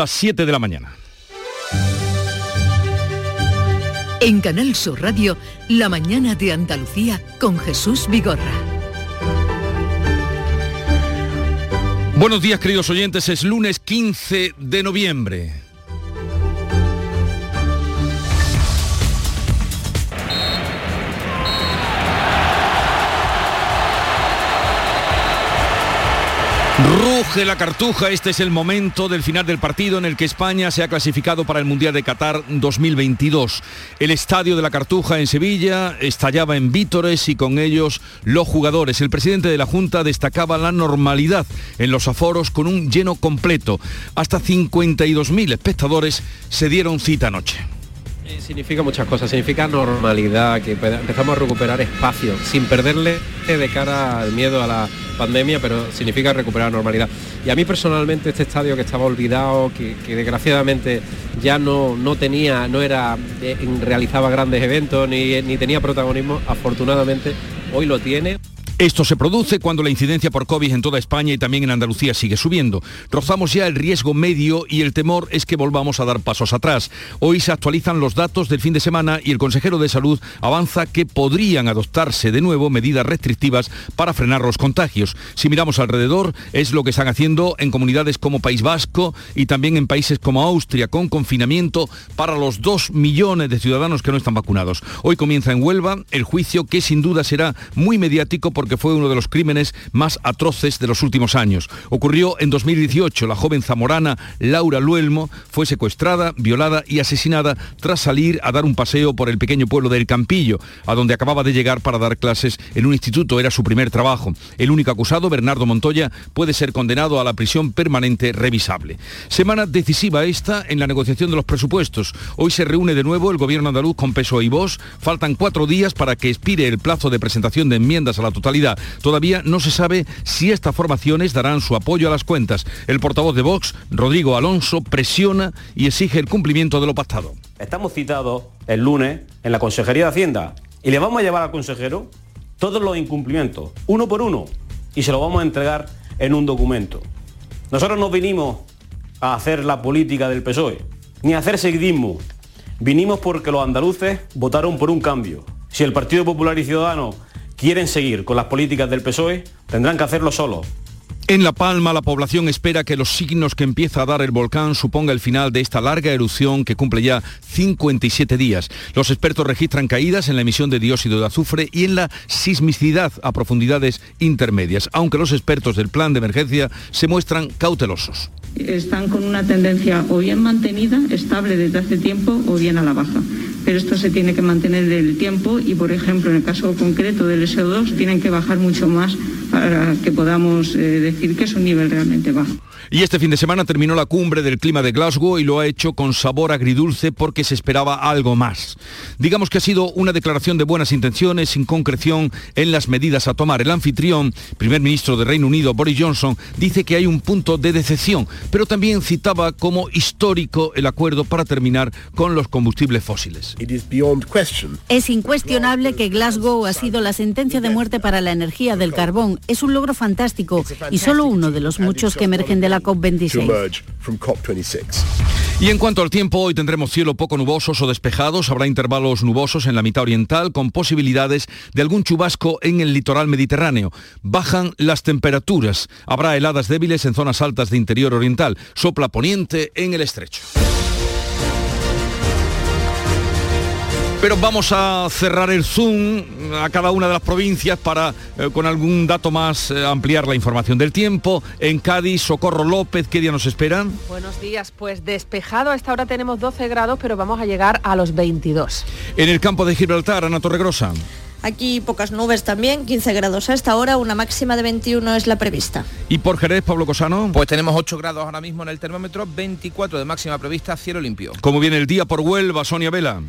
las 7 de la mañana. En Canal Sur Radio, La mañana de Andalucía con Jesús Vigorra. Buenos días queridos oyentes, es lunes 15 de noviembre. Ruge la cartuja, este es el momento del final del partido en el que España se ha clasificado para el Mundial de Qatar 2022. El estadio de la cartuja en Sevilla estallaba en vítores y con ellos los jugadores. El presidente de la Junta destacaba la normalidad en los aforos con un lleno completo. Hasta 52.000 espectadores se dieron cita anoche. Significa muchas cosas, significa normalidad, que empezamos a recuperar espacio, sin perderle de cara al miedo a la pandemia, pero significa recuperar normalidad. Y a mí personalmente este estadio que estaba olvidado, que, desgraciadamente ya no, no tenía, no era, eh, realizaba grandes eventos ni, ni tenía protagonismo, afortunadamente hoy lo tiene. Esto se produce cuando la incidencia por COVID en toda España y también en Andalucía sigue subiendo. Rozamos ya el riesgo medio y el temor es que volvamos a dar pasos atrás. Hoy se actualizan los datos del fin de semana y el consejero de salud avanza que podrían adoptarse de nuevo medidas restrictivas para frenar los contagios. Si miramos alrededor, es lo que están haciendo en comunidades como País Vasco y también en países como Austria con confinamiento para los dos millones de ciudadanos que no están vacunados. Hoy comienza en Huelva el juicio que sin duda será muy mediático porque que fue uno de los crímenes más atroces de los últimos años. Ocurrió en 2018. La joven zamorana Laura Luelmo fue secuestrada, violada y asesinada tras salir a dar un paseo por el pequeño pueblo del Campillo, a donde acababa de llegar para dar clases en un instituto. Era su primer trabajo. El único acusado, Bernardo Montoya, puede ser condenado a la prisión permanente revisable. Semana decisiva esta en la negociación de los presupuestos. Hoy se reúne de nuevo el gobierno andaluz con peso y voz. Faltan cuatro días para que expire el plazo de presentación de enmiendas a la totalidad Todavía no se sabe si estas formaciones darán su apoyo a las cuentas. El portavoz de Vox, Rodrigo Alonso, presiona y exige el cumplimiento de lo pactado. Estamos citados el lunes en la Consejería de Hacienda y le vamos a llevar al consejero todos los incumplimientos, uno por uno, y se lo vamos a entregar en un documento. Nosotros no vinimos a hacer la política del PSOE, ni a hacer seguidismo. Vinimos porque los andaluces votaron por un cambio. Si el Partido Popular y Ciudadanos quieren seguir con las políticas del PSOE, tendrán que hacerlo solos. En La Palma, la población espera que los signos que empieza a dar el volcán suponga el final de esta larga erupción que cumple ya 57 días. Los expertos registran caídas en la emisión de dióxido de azufre y en la sismicidad a profundidades intermedias, aunque los expertos del plan de emergencia se muestran cautelosos. Están con una tendencia o bien mantenida, estable desde hace tiempo, o bien a la baja pero esto se tiene que mantener del tiempo y, por ejemplo, en el caso concreto del SO2, tienen que bajar mucho más para que podamos eh, decir que es un nivel realmente bajo. Y este fin de semana terminó la cumbre del clima de Glasgow y lo ha hecho con sabor agridulce porque se esperaba algo más. Digamos que ha sido una declaración de buenas intenciones sin concreción en las medidas a tomar. El anfitrión, primer ministro de Reino Unido, Boris Johnson, dice que hay un punto de decepción, pero también citaba como histórico el acuerdo para terminar con los combustibles fósiles. Es incuestionable que Glasgow ha sido la sentencia de muerte para la energía del carbón. Es un logro fantástico y solo uno de los muchos que emergen de la COP26. Y en cuanto al tiempo, hoy tendremos cielo poco nubosos o despejados, habrá intervalos nubosos en la mitad oriental con posibilidades de algún chubasco en el litoral mediterráneo. Bajan las temperaturas, habrá heladas débiles en zonas altas de interior oriental, sopla poniente en el estrecho. Pero vamos a cerrar el zoom a cada una de las provincias para, eh, con algún dato más, eh, ampliar la información del tiempo. En Cádiz, Socorro López, ¿qué día nos esperan? Buenos días, pues despejado, a esta hora tenemos 12 grados, pero vamos a llegar a los 22. En el campo de Gibraltar, Ana Torregrosa. Aquí pocas nubes también, 15 grados a esta hora, una máxima de 21 es la prevista. ¿Y por Jerez, Pablo Cosano? Pues tenemos 8 grados ahora mismo en el termómetro, 24 de máxima prevista, cielo limpio. ¿Cómo viene el día por Huelva, Sonia Vela?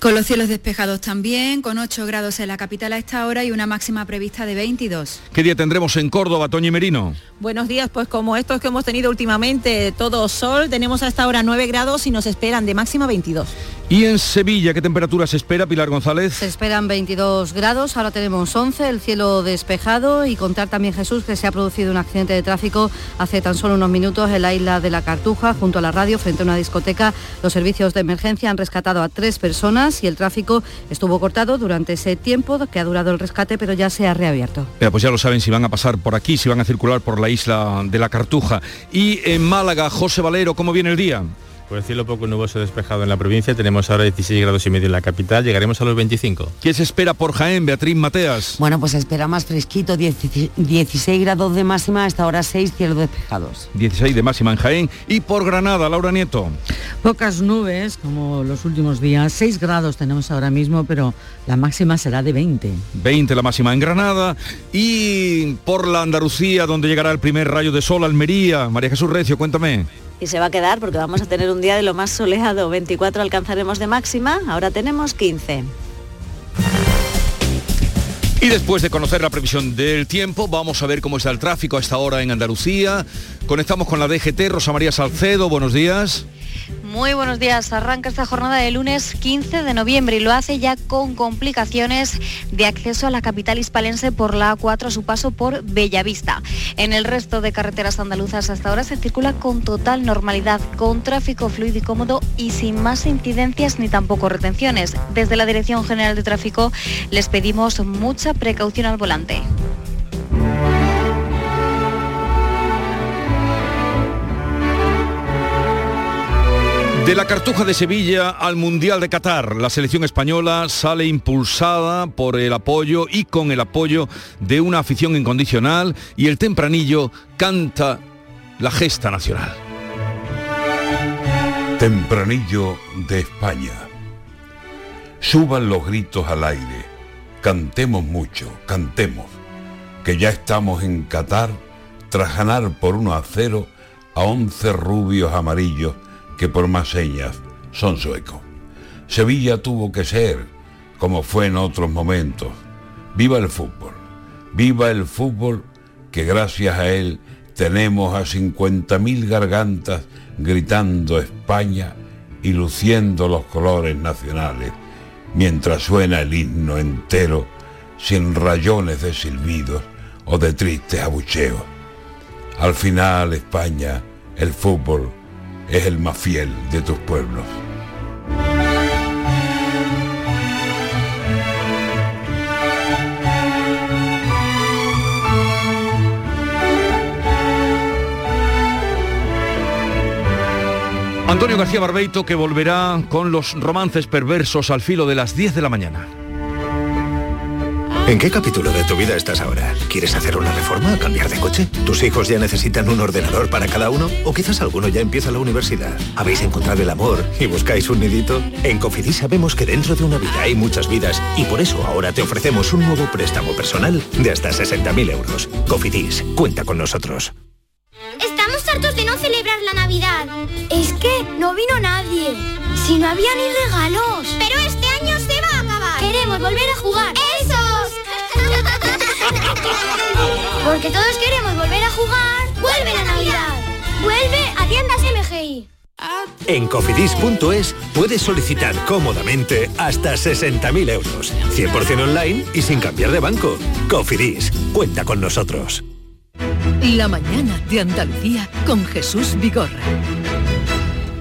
Con los cielos despejados también, con 8 grados en la capital a esta hora y una máxima prevista de 22. ¿Qué día tendremos en Córdoba, Toño Merino? Buenos días, pues como estos que hemos tenido últimamente, todo sol, tenemos hasta ahora 9 grados y nos esperan de máxima 22. ¿Y en Sevilla qué temperatura se espera, Pilar González? Se esperan 22 grados, ahora tenemos 11, el cielo despejado y contar también Jesús que se ha producido un accidente de tráfico hace tan solo unos minutos en la isla de la Cartuja, junto a la radio, frente a una discoteca. Los servicios de emergencia han rescatado a tres personas y el tráfico estuvo cortado durante ese tiempo que ha durado el rescate, pero ya se ha reabierto. pues ya lo saben si van a pasar por aquí, si van a circular por la isla de la Cartuja. Y en Málaga, José Valero, ¿cómo viene el día? Pues cielo poco nuboso despejado en la provincia, tenemos ahora 16 grados y medio en la capital, llegaremos a los 25. ¿Qué se espera por Jaén, Beatriz Mateas? Bueno, pues se espera más fresquito, 16 grados de máxima, hasta ahora 6 cielos despejados. 16 de máxima en Jaén y por Granada, Laura Nieto. Pocas nubes, como los últimos días, 6 grados tenemos ahora mismo, pero la máxima será de 20. 20 la máxima en Granada y por la Andalucía, donde llegará el primer rayo de sol, Almería. María Jesús Recio, cuéntame y se va a quedar porque vamos a tener un día de lo más soleado. 24 alcanzaremos de máxima, ahora tenemos 15. Y después de conocer la previsión del tiempo, vamos a ver cómo está el tráfico a esta hora en Andalucía. Conectamos con la DGT, Rosa María Salcedo, buenos días. Muy buenos días. Arranca esta jornada de lunes 15 de noviembre y lo hace ya con complicaciones de acceso a la capital hispalense por la A4 a su paso por Bellavista. En el resto de carreteras andaluzas hasta ahora se circula con total normalidad, con tráfico fluido y cómodo y sin más incidencias ni tampoco retenciones. Desde la Dirección General de Tráfico les pedimos mucha precaución al volante. De la Cartuja de Sevilla al Mundial de Qatar, la selección española sale impulsada por el apoyo y con el apoyo de una afición incondicional y el tempranillo canta la gesta nacional. Tempranillo de España. Suban los gritos al aire. Cantemos mucho, cantemos, que ya estamos en Qatar tras ganar por 1 a 0 a 11 rubios amarillos que por más señas son suecos. Sevilla tuvo que ser como fue en otros momentos. Viva el fútbol, viva el fútbol que gracias a él tenemos a 50.000 gargantas gritando España y luciendo los colores nacionales, mientras suena el himno entero sin rayones de silbidos o de tristes abucheos. Al final España, el fútbol, es el más fiel de tus pueblos. Antonio García Barbeito que volverá con los romances perversos al filo de las 10 de la mañana. ¿En qué capítulo de tu vida estás ahora? ¿Quieres hacer una reforma? ¿Cambiar de coche? ¿Tus hijos ya necesitan un ordenador para cada uno? ¿O quizás alguno ya empieza la universidad? ¿Habéis encontrado el amor y buscáis un nidito? En Cofidis sabemos que dentro de una vida hay muchas vidas y por eso ahora te ofrecemos un nuevo préstamo personal de hasta 60.000 euros. Cofidis, cuenta con nosotros. Estamos hartos de no celebrar la Navidad. Es que no vino nadie. Si no había ni regalos. Pero este año se va a acabar. Queremos volver a jugar. Porque todos queremos volver a jugar. ¡Vuelve la Navidad! ¡Vuelve a tiendas MGI! En cofidis.es puedes solicitar cómodamente hasta 60.000 euros, 100% online y sin cambiar de banco. Cofidis, cuenta con nosotros. La mañana de Andalucía con Jesús Vigorra.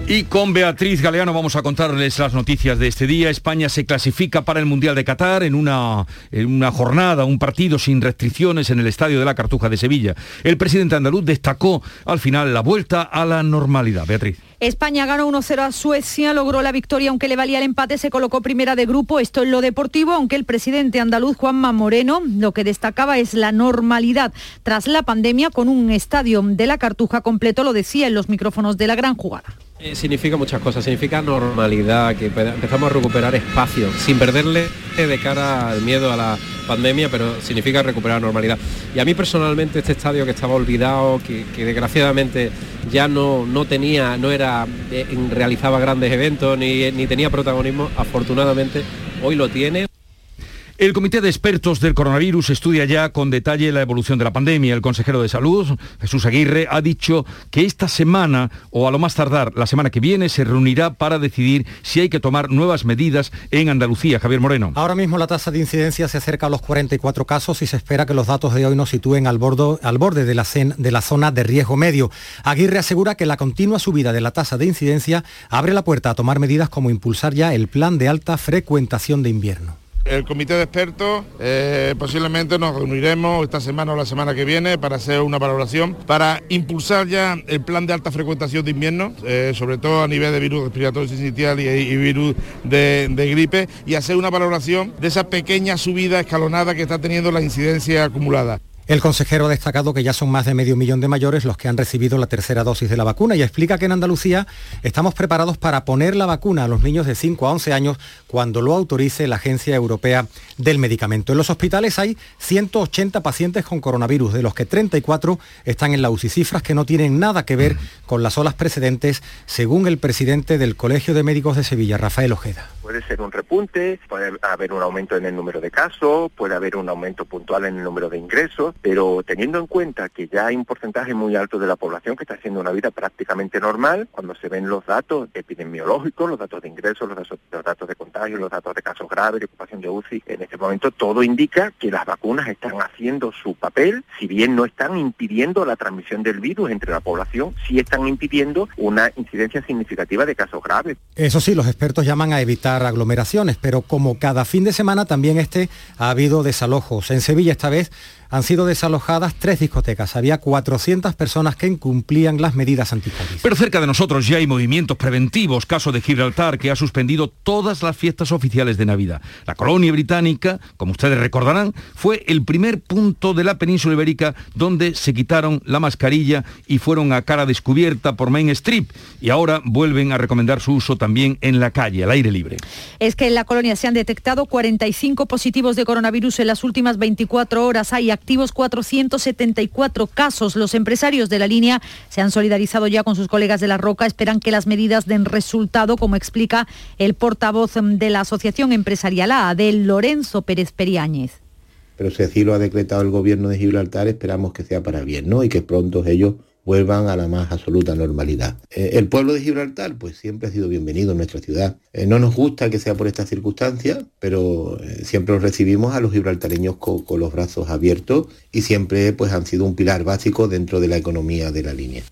Y con Beatriz Galeano vamos a contarles las noticias de este día. España se clasifica para el Mundial de Qatar en una, en una jornada, un partido sin restricciones en el Estadio de la Cartuja de Sevilla. El presidente andaluz destacó al final la vuelta a la normalidad. Beatriz. España ganó 1-0 a Suecia, logró la victoria aunque le valía el empate, se colocó primera de grupo, esto en lo deportivo, aunque el presidente andaluz Juanma Moreno lo que destacaba es la normalidad tras la pandemia con un estadio de la Cartuja completo, lo decía en los micrófonos de la gran jugada. Eh, significa muchas cosas, significa normalidad, que empezamos a recuperar espacio, sin perderle de cara al miedo a la pandemia, pero significa recuperar normalidad. Y a mí personalmente este estadio que estaba olvidado, que, desgraciadamente ya no, no tenía, no era, eh, realizaba grandes eventos ni, ni tenía protagonismo, afortunadamente hoy lo tiene. El Comité de Expertos del Coronavirus estudia ya con detalle la evolución de la pandemia. El consejero de Salud, Jesús Aguirre, ha dicho que esta semana, o a lo más tardar la semana que viene, se reunirá para decidir si hay que tomar nuevas medidas en Andalucía. Javier Moreno. Ahora mismo la tasa de incidencia se acerca a los 44 casos y se espera que los datos de hoy nos sitúen al, borde de la, de la zona de riesgo medio. Aguirre asegura que la continua subida de la tasa de incidencia abre la puerta a tomar medidas como impulsar ya el plan de alta frecuentación de invierno. El comité de expertos eh, posiblemente nos reuniremos esta semana o la semana que viene para hacer una valoración, para impulsar ya el plan de alta frecuentación de invierno, eh, sobre todo a nivel de virus respiratorio sincitial y, virus de, de, gripe, y hacer una valoración de esa pequeña subida escalonada que está teniendo la incidencia acumulada. El consejero ha destacado que ya son más de medio millón de mayores los que han recibido la tercera dosis de la vacuna y explica que en Andalucía estamos preparados para poner la vacuna a los niños de 5 a 11 años cuando lo autorice la Agencia Europea del Medicamento. En los hospitales hay 180 pacientes con coronavirus, de los que 34 están en la UCI, cifras que no tienen nada que ver con las olas precedentes, según el presidente del Colegio de Médicos de Sevilla, Rafael Ojeda. Puede ser un repunte, puede haber un aumento en el número de casos, puede haber un aumento puntual en el número de ingresos, pero teniendo en cuenta que ya hay un porcentaje muy alto de la población que está haciendo una vida prácticamente normal, cuando se ven los datos epidemiológicos, los datos de ingresos, los datos, de contagio, los datos de casos graves, de ocupación de UCI, en este momento todo indica que las vacunas están haciendo su papel, si bien no están impidiendo la transmisión del virus entre la población, sí están impidiendo una incidencia significativa de casos graves. Eso sí, los expertos llaman a evitar aglomeraciones, pero como cada fin de semana también este ha habido desalojos. En Sevilla esta vez han sido desalojadas tres discotecas. Había 400 personas que incumplían las medidas anticovid. Pero cerca de nosotros ya hay movimientos preventivos. Caso de Gibraltar, que ha suspendido todas las fiestas oficiales de Navidad. La colonia británica, como ustedes recordarán, fue el primer punto de la península ibérica donde se quitaron la mascarilla y fueron a cara descubierta por Main Street. Y ahora vuelven a recomendar su uso también en la calle, al aire libre. Es que en la colonia se han detectado 45 positivos de coronavirus en las últimas 24 horas. Hay activos 474 casos. Los empresarios de la línea se han solidarizado ya con sus colegas de La Roca. Esperan que las medidas den resultado, como explica el portavoz de la Asociación Empresarial ADEL, Lorenzo Pérez Periáñez. Pero si así lo ha decretado el gobierno de Gibraltar, esperamos que sea para bien, ¿no? Y que pronto ellos vuelvan a la más absoluta normalidad. Eh, el pueblo de Gibraltar pues siempre ha sido bienvenido en nuestra ciudad. Eh, no nos gusta que sea por estas circunstancias, pero eh, siempre recibimos a los gibraltareños con, los brazos abiertos y siempre pues han sido un pilar básico dentro de la economía de la línea.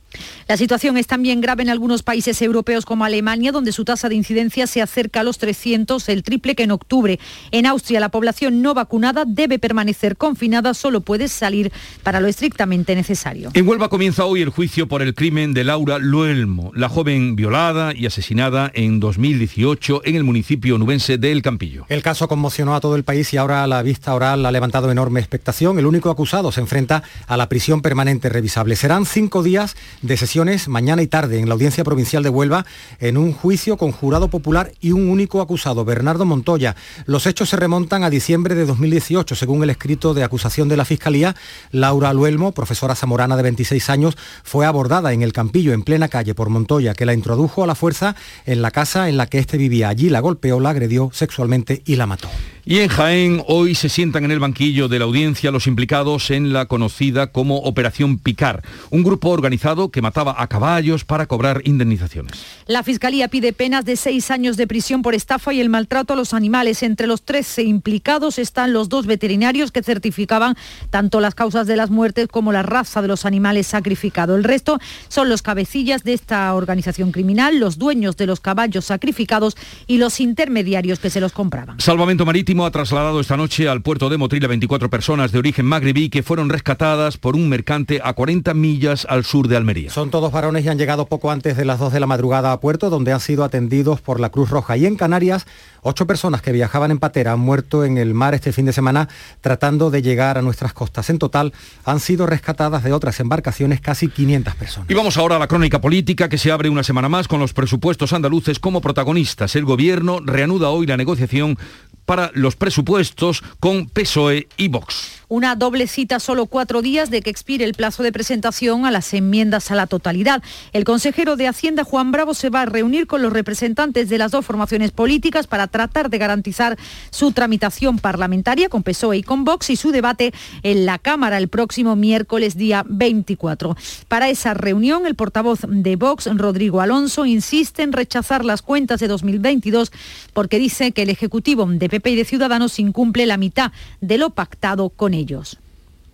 La situación es también grave en algunos países europeos como Alemania, donde su tasa de incidencia se acerca a los 300, el triple que en octubre. En Austria, la población no vacunada debe permanecer confinada, solo puede salir para lo estrictamente necesario. En Huelva comienza hoy el juicio por el crimen de Laura Luelmo, la joven violada y asesinada en 2018 en el municipio nubense de El Campillo. El caso conmocionó a todo el país y ahora la vista oral ha levantado enorme expectación. El único acusado se enfrenta a la prisión permanente revisable. Serán cinco días de sesiones mañana y tarde en la Audiencia Provincial de Huelva en un juicio con jurado popular y un único acusado, Bernardo Montoya. Los hechos se remontan a diciembre de 2018, según el escrito de acusación de la Fiscalía. Laura Luelmo, profesora zamorana de 26 años, fue abordada en el Campillo, en plena calle, por Montoya, que la introdujo a la fuerza en la casa en la que éste vivía. Allí la golpeó, la agredió sexualmente y la mató. Y en Jaén hoy se sientan en el banquillo de la audiencia los implicados en la conocida como Operación Picar, un grupo organizado que mataba a caballos para cobrar indemnizaciones. La Fiscalía pide penas de seis años de prisión por estafa y el maltrato a los animales. Entre los 13 implicados están los dos veterinarios que certificaban tanto las causas de las muertes como la raza de los animales sacrificados. El resto son los cabecillas de esta organización criminal, los dueños de los caballos sacrificados y los intermediarios que se los compraban. Salvamento Marítimo ha trasladado esta noche al puerto de Motril a 24 personas de origen magrebí que fueron rescatadas por un mercante a 40 millas al sur de Almería. Son todos varones y han llegado poco antes de las 2 de la madrugada a puerto, donde han sido atendidos por la Cruz Roja. Y en Canarias, ocho personas que viajaban en patera han muerto en el mar este fin de semana tratando de llegar a nuestras costas. En total, han sido rescatadas de otras embarcaciones casi 500 personas. Y vamos ahora a la crónica política que se abre una semana más con los presupuestos andaluces como protagonistas. El gobierno reanuda hoy la negociación para los presupuestos con PSOE y Vox. Una doble cita solo cuatro días de que expire el plazo de presentación a las enmiendas a la totalidad. El consejero de Hacienda, Juan Bravo, se va a reunir con los representantes de las dos formaciones políticas para tratar de garantizar su tramitación parlamentaria con PSOE y con Vox y su debate en la Cámara el próximo miércoles día 24. Para esa reunión, el portavoz de Vox, Rodrigo Alonso, insiste en rechazar las cuentas de 2022 porque dice que el Ejecutivo de PP y de Ciudadanos incumple la mitad de lo pactado con ellos.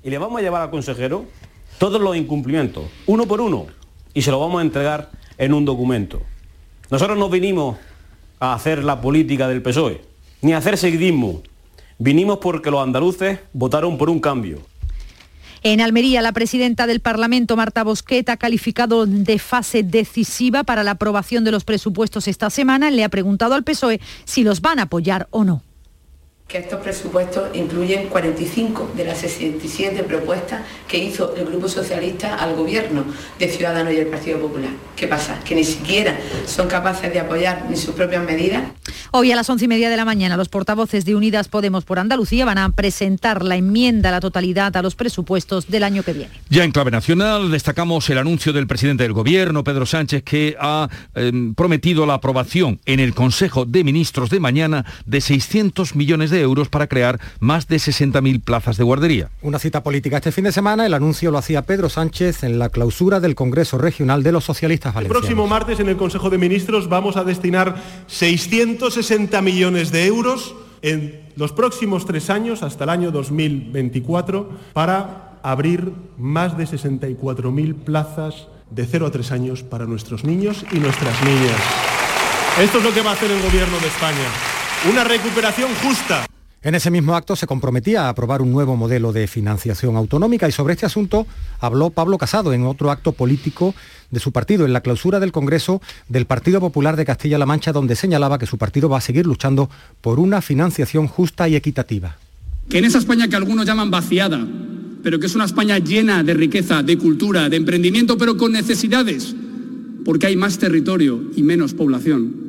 Y le vamos a llevar al consejero todos los incumplimientos, uno por uno, y se lo vamos a entregar en un documento. Nosotros no vinimos a hacer la política del PSOE, ni a hacer seguidismo. Vinimos porque los andaluces votaron por un cambio. En Almería, la presidenta del Parlamento, Marta Bosquet, ha calificado de fase decisiva para la aprobación de los presupuestos esta semana. Le ha preguntado al PSOE si los van a apoyar o no que estos presupuestos incluyen 45 de las 67 propuestas que hizo el Grupo Socialista al Gobierno de Ciudadanos y el Partido Popular. ¿Qué pasa? Que ni siquiera son capaces de apoyar ni sus propias medidas. Hoy a las once y media de la mañana los portavoces de Unidas Podemos por Andalucía van a presentar la enmienda a la totalidad a los presupuestos del año que viene. Ya en clave nacional destacamos el anuncio del presidente del Gobierno, Pedro Sánchez, que ha eh, prometido la aprobación en el Consejo de Ministros de mañana de 600 millones de euros para crear más de 60.000 plazas de guardería. Una cita política este fin de semana, el anuncio lo hacía Pedro Sánchez en la clausura del Congreso Regional de los Socialistas Valencianos. El próximo martes en el Consejo de Ministros vamos a destinar 660 millones de euros en los próximos tres años, hasta el año 2024, para abrir más de 64.000 plazas de 0 a 3 años para nuestros niños y nuestras niñas. Esto es lo que va a hacer el Gobierno de España. Una recuperación justa. En ese mismo acto se comprometía a aprobar un nuevo modelo de financiación autonómica y sobre este asunto habló Pablo Casado en otro acto político de su partido en la clausura del Congreso del Partido Popular de Castilla-La Mancha donde señalaba que su partido va a seguir luchando por una financiación justa y equitativa. Que en esa España que algunos llaman vaciada, pero que es una España llena de riqueza, de cultura, de emprendimiento, pero con necesidades, porque hay más territorio y menos población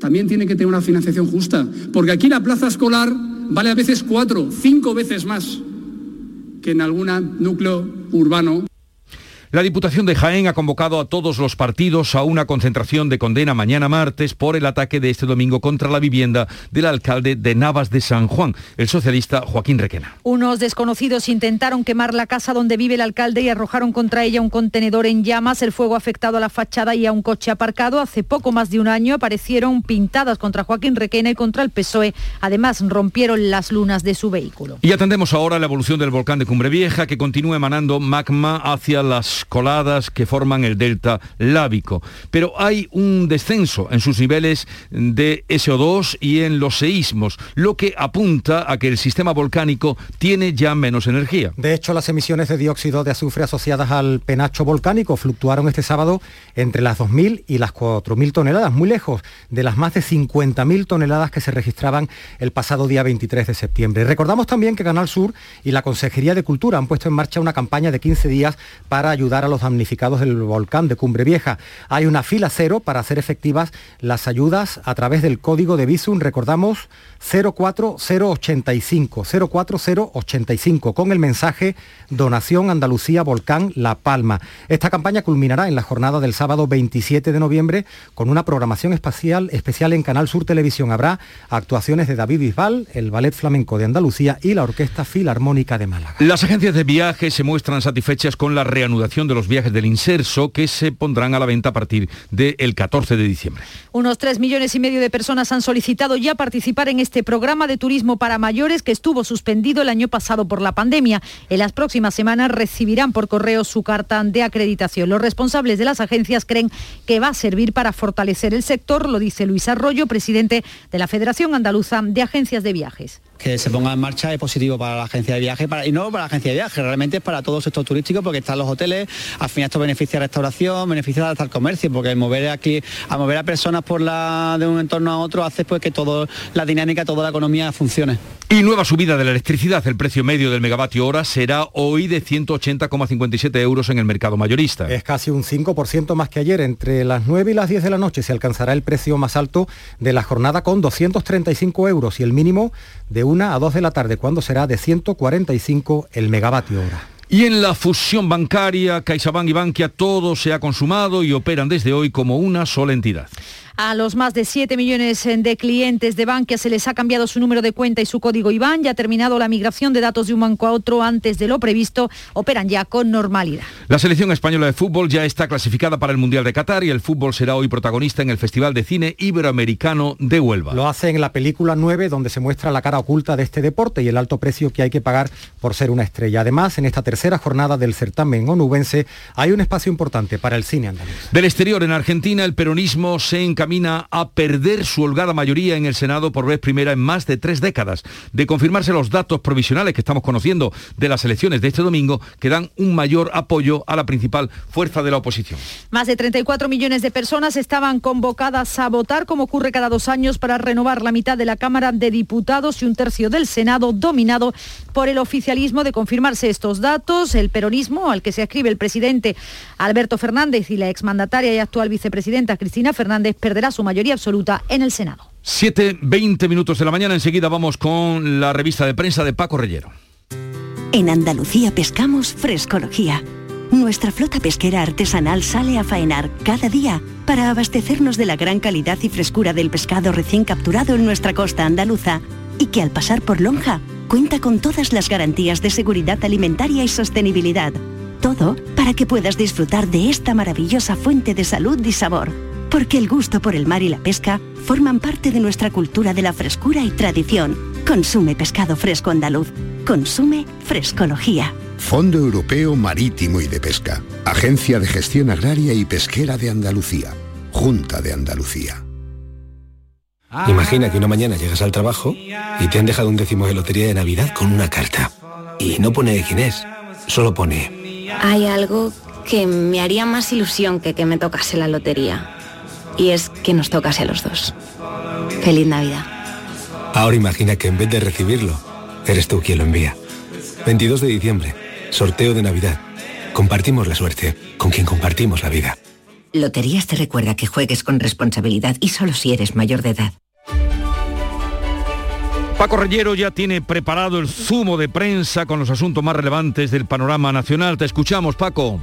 también tiene que tener una financiación justa, porque aquí la plaza escolar vale a veces cuatro, cinco veces más que en algún núcleo urbano la Diputación de Jaén ha convocado a todos los partidos a una concentración de condena mañana martes por el ataque de este domingo contra la vivienda del alcalde de Navas de San Juan, el socialista Joaquín Requena. Unos desconocidos intentaron quemar la casa donde vive el alcalde y arrojaron contra ella un contenedor en llamas. El fuego ha afectado a la fachada y a un coche aparcado. Hace poco más de un año aparecieron pintadas contra Joaquín Requena y contra el PSOE. Además, rompieron las lunas de su vehículo. Y atendemos ahora la evolución del volcán de Cumbre Vieja que continúa emanando magma hacia las coladas que forman el delta lábico. Pero hay un descenso en sus niveles de SO2 y en los seísmos, lo que apunta a que el sistema volcánico tiene ya menos energía. De hecho, las emisiones de dióxido de azufre asociadas al penacho volcánico fluctuaron este sábado entre las 2.000 y las 4.000 toneladas, muy lejos de las más de 50.000 toneladas que se registraban el pasado día 23 de septiembre. Recordamos también que Canal Sur y la Consejería de Cultura han puesto en marcha una campaña de 15 días para ayudar a los damnificados del volcán de Cumbre Vieja. Hay una fila cero para hacer efectivas las ayudas a través del código de Visum, recordamos 04085, 04085, con el mensaje Donación Andalucía Volcán La Palma. Esta campaña culminará en la jornada del sábado 27 de noviembre con una programación especial, especial en Canal Sur Televisión. Habrá actuaciones de David Bisbal, el Ballet Flamenco de Andalucía y la Orquesta Filarmónica de Málaga. Las agencias de viaje se muestran satisfechas con la reanudación de los viajes del Inserso que se pondrán a la venta a partir del 14 de diciembre. Unos 3 millones y medio de personas han solicitado ya participar en este programa de turismo para mayores que estuvo suspendido el año pasado por la pandemia. En las próximas semanas recibirán por correo su carta de acreditación. Los responsables de las agencias creen que va a servir para fortalecer el sector, lo dice Luis Arroyo, presidente de la Federación Andaluza de Agencias de Viajes que se ponga en marcha es positivo para la agencia de viaje y no para la agencia de viaje, realmente es para todo el sector turístico porque están los hoteles, al final esto beneficia a restauración, beneficia hasta el comercio, porque mover aquí, a mover a personas por la, de un entorno a otro hace pues que toda la dinámica, toda la economía funcione. Y nueva subida de la electricidad. El precio medio del megavatio hora será hoy de 180,57 euros en el mercado mayorista. Es casi un 5% más que ayer. Entre las 9 y las 10 de la noche se alcanzará el precio más alto de la jornada con 235 euros y el mínimo de 1 a 2 de la tarde, cuando será de 145 el megavatio hora. Y en la fusión bancaria, CaixaBank y Bankia, todo se ha consumado y operan desde hoy como una sola entidad. A los más de 7 millones de clientes de Bankia se les ha cambiado su número de cuenta y su código IBAN. Ya ha terminado la migración de datos de un banco a otro antes de lo previsto. Operan ya con normalidad. La selección española de fútbol ya está clasificada para el Mundial de Qatar y el fútbol será hoy protagonista en el Festival de Cine Iberoamericano de Huelva. Lo hace en la película 9, donde se muestra la cara oculta de este deporte y el alto precio que hay que pagar por ser una estrella. Además, en esta tercera jornada del certamen onubense hay un espacio importante para el cine andaluz. Del exterior, en Argentina, el peronismo se encamina a perder su holgada mayoría en el Senado por vez primera en más de tres décadas. De confirmarse los datos provisionales que estamos conociendo de las elecciones de este domingo, que dan un mayor apoyo a la principal fuerza de la oposición. Más de 34 millones de personas estaban convocadas a votar, como ocurre cada dos años, para renovar la mitad de la Cámara de Diputados y un tercio del Senado, dominado por el oficialismo. De confirmarse estos datos, el peronismo, al que se escribe el presidente Alberto Fernández y la exmandataria y actual vicepresidenta Cristina Fernández, perderá su mayoría absoluta en el Senado. 7, 20 minutos de la mañana, enseguida vamos con la revista de prensa de Paco Rellero. En Andalucía pescamos frescología. Nuestra flota pesquera artesanal sale a faenar cada día para abastecernos de la gran calidad y frescura del pescado recién capturado en nuestra costa andaluza y que al pasar por Lonja cuenta con todas las garantías de seguridad alimentaria y sostenibilidad. Todo para que puedas disfrutar de esta maravillosa fuente de salud y sabor porque el gusto por el mar y la pesca forman parte de nuestra cultura de la frescura y tradición. Consume pescado fresco andaluz. Consume frescología. Fondo Europeo Marítimo y de Pesca. Agencia de Gestión Agraria y Pesquera de Andalucía. Junta de Andalucía. Imagina que una mañana llegas al trabajo y te han dejado un décimo de lotería de Navidad con una carta. Y no pone quién es, solo pone... Hay algo que me haría más ilusión que que me tocase la lotería y es que nos tocase a los dos. Feliz Navidad. Ahora imagina que en vez de recibirlo, eres tú quien lo envía. 22 de diciembre, sorteo de Navidad. Compartimos la suerte con quien compartimos la vida. Loterías te recuerda que juegues con responsabilidad y solo si eres mayor de edad. Paco Reyero ya tiene preparado el zumo de prensa con los asuntos más relevantes del panorama nacional. Te escuchamos, Paco.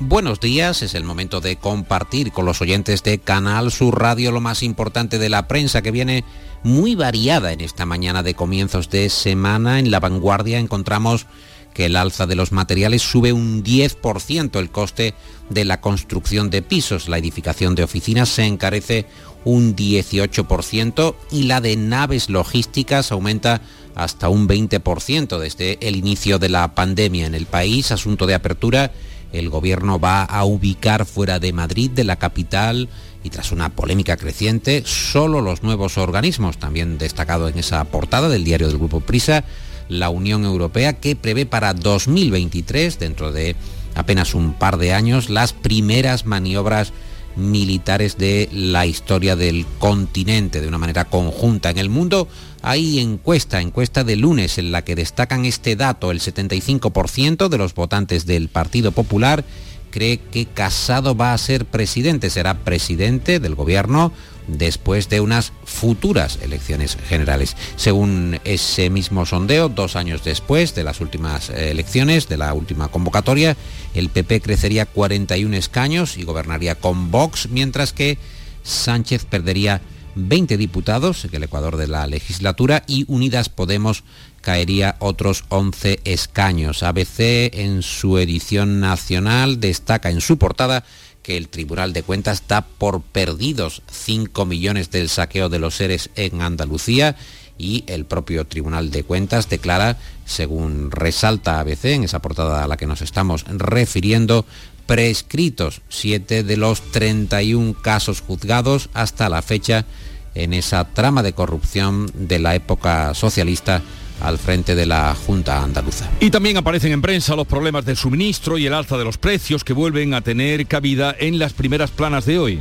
Buenos días, es el momento de compartir con los oyentes de Canal Sur Radio lo más importante de la prensa que viene muy variada en esta mañana de comienzos de semana. En la vanguardia encontramos que el alza de los materiales sube un 10% el coste de la construcción de pisos. La edificación de oficinas se encarece un 18% y la de naves logísticas aumenta hasta un 20% desde el inicio de la pandemia en el país. Asunto de apertura el gobierno va a ubicar fuera de Madrid, de la capital, y tras una polémica creciente, solo los nuevos organismos, también destacado en esa portada del diario del Grupo Prisa, la Unión Europea, que prevé para 2023, dentro de apenas un par de años, las primeras maniobras militares de la historia del continente de una manera conjunta. En el mundo hay encuesta, encuesta de lunes, en la que destacan este dato. El 75% de los votantes del Partido Popular cree que Casado va a ser presidente, será presidente del gobierno después de unas futuras elecciones generales. Según ese mismo sondeo, dos años después de las últimas eh, elecciones, de la última convocatoria, el PP crecería 41 escaños y gobernaría con Vox, mientras que Sánchez perdería 20 diputados en el Ecuador de la legislatura y Unidas Podemos caería otros 11 escaños. ABC en su edición nacional destaca en su portada que el Tribunal de Cuentas da por perdidos 5 millones del saqueo de los seres en Andalucía y el propio Tribunal de Cuentas declara, según resalta ABC en esa portada a la que nos estamos refiriendo, prescritos 7 de los 31 casos juzgados hasta la fecha en esa trama de corrupción de la época socialista al frente de la Junta Andaluza. Y también aparecen en prensa los problemas del suministro y el alza de los precios que vuelven a tener cabida en las primeras planas de hoy.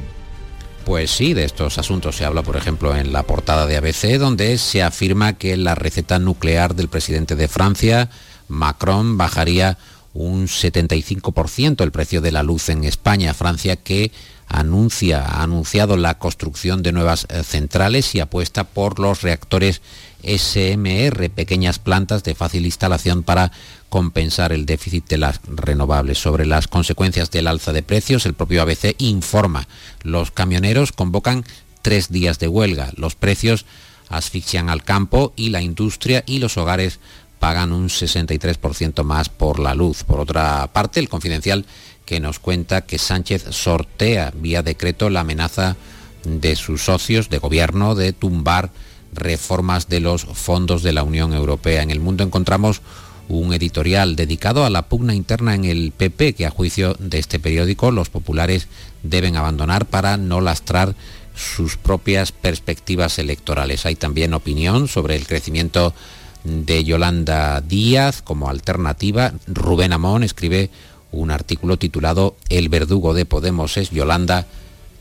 Pues sí, de estos asuntos se habla, por ejemplo, en la portada de ABC, donde se afirma que la receta nuclear del presidente de Francia, Macron, bajaría un 75% el precio de la luz en España. Francia que anuncia, ha anunciado la construcción de nuevas eh, centrales y apuesta por los reactores SMR, pequeñas plantas de fácil instalación para compensar el déficit de las renovables. Sobre las consecuencias del alza de precios, el propio ABC informa. Los camioneros convocan tres días de huelga. Los precios asfixian al campo y la industria y los hogares pagan un 63% más por la luz. Por otra parte, el confidencial que nos cuenta que Sánchez sortea vía decreto la amenaza de sus socios de gobierno de tumbar reformas de los fondos de la Unión Europea. En el mundo encontramos un editorial dedicado a la pugna interna en el PP que a juicio de este periódico los populares deben abandonar para no lastrar sus propias perspectivas electorales. Hay también opinión sobre el crecimiento de Yolanda Díaz como alternativa. Rubén Amón escribe un artículo titulado El verdugo de Podemos es Yolanda,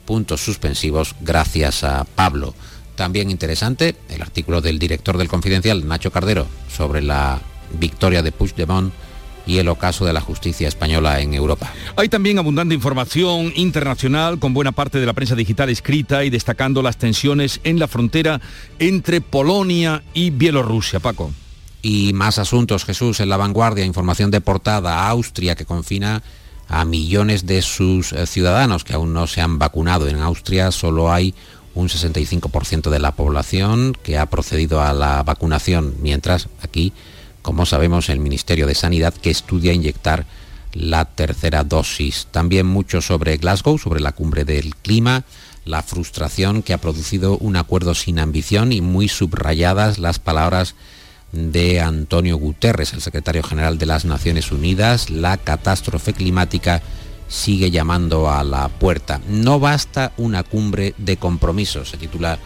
puntos suspensivos, gracias a Pablo. También interesante el artículo del director del Confidencial, Nacho Cardero, sobre la victoria de Puigdemont y el ocaso de la justicia española en Europa. Hay también abundante información internacional con buena parte de la prensa digital escrita y destacando las tensiones en la frontera entre Polonia y Bielorrusia. Paco. Y más asuntos, Jesús, en la vanguardia, información de portada, Austria que confina a millones de sus eh, ciudadanos que aún no se han vacunado. En Austria solo hay un 65% de la población que ha procedido a la vacunación, mientras aquí como sabemos, el Ministerio de Sanidad que estudia inyectar la tercera dosis. También mucho sobre Glasgow, sobre la cumbre del clima, la frustración que ha producido un acuerdo sin ambición y muy subrayadas las palabras de Antonio Guterres, el secretario general de las Naciones Unidas. La catástrofe climática sigue llamando a la puerta. No basta una cumbre de compromisos, se titula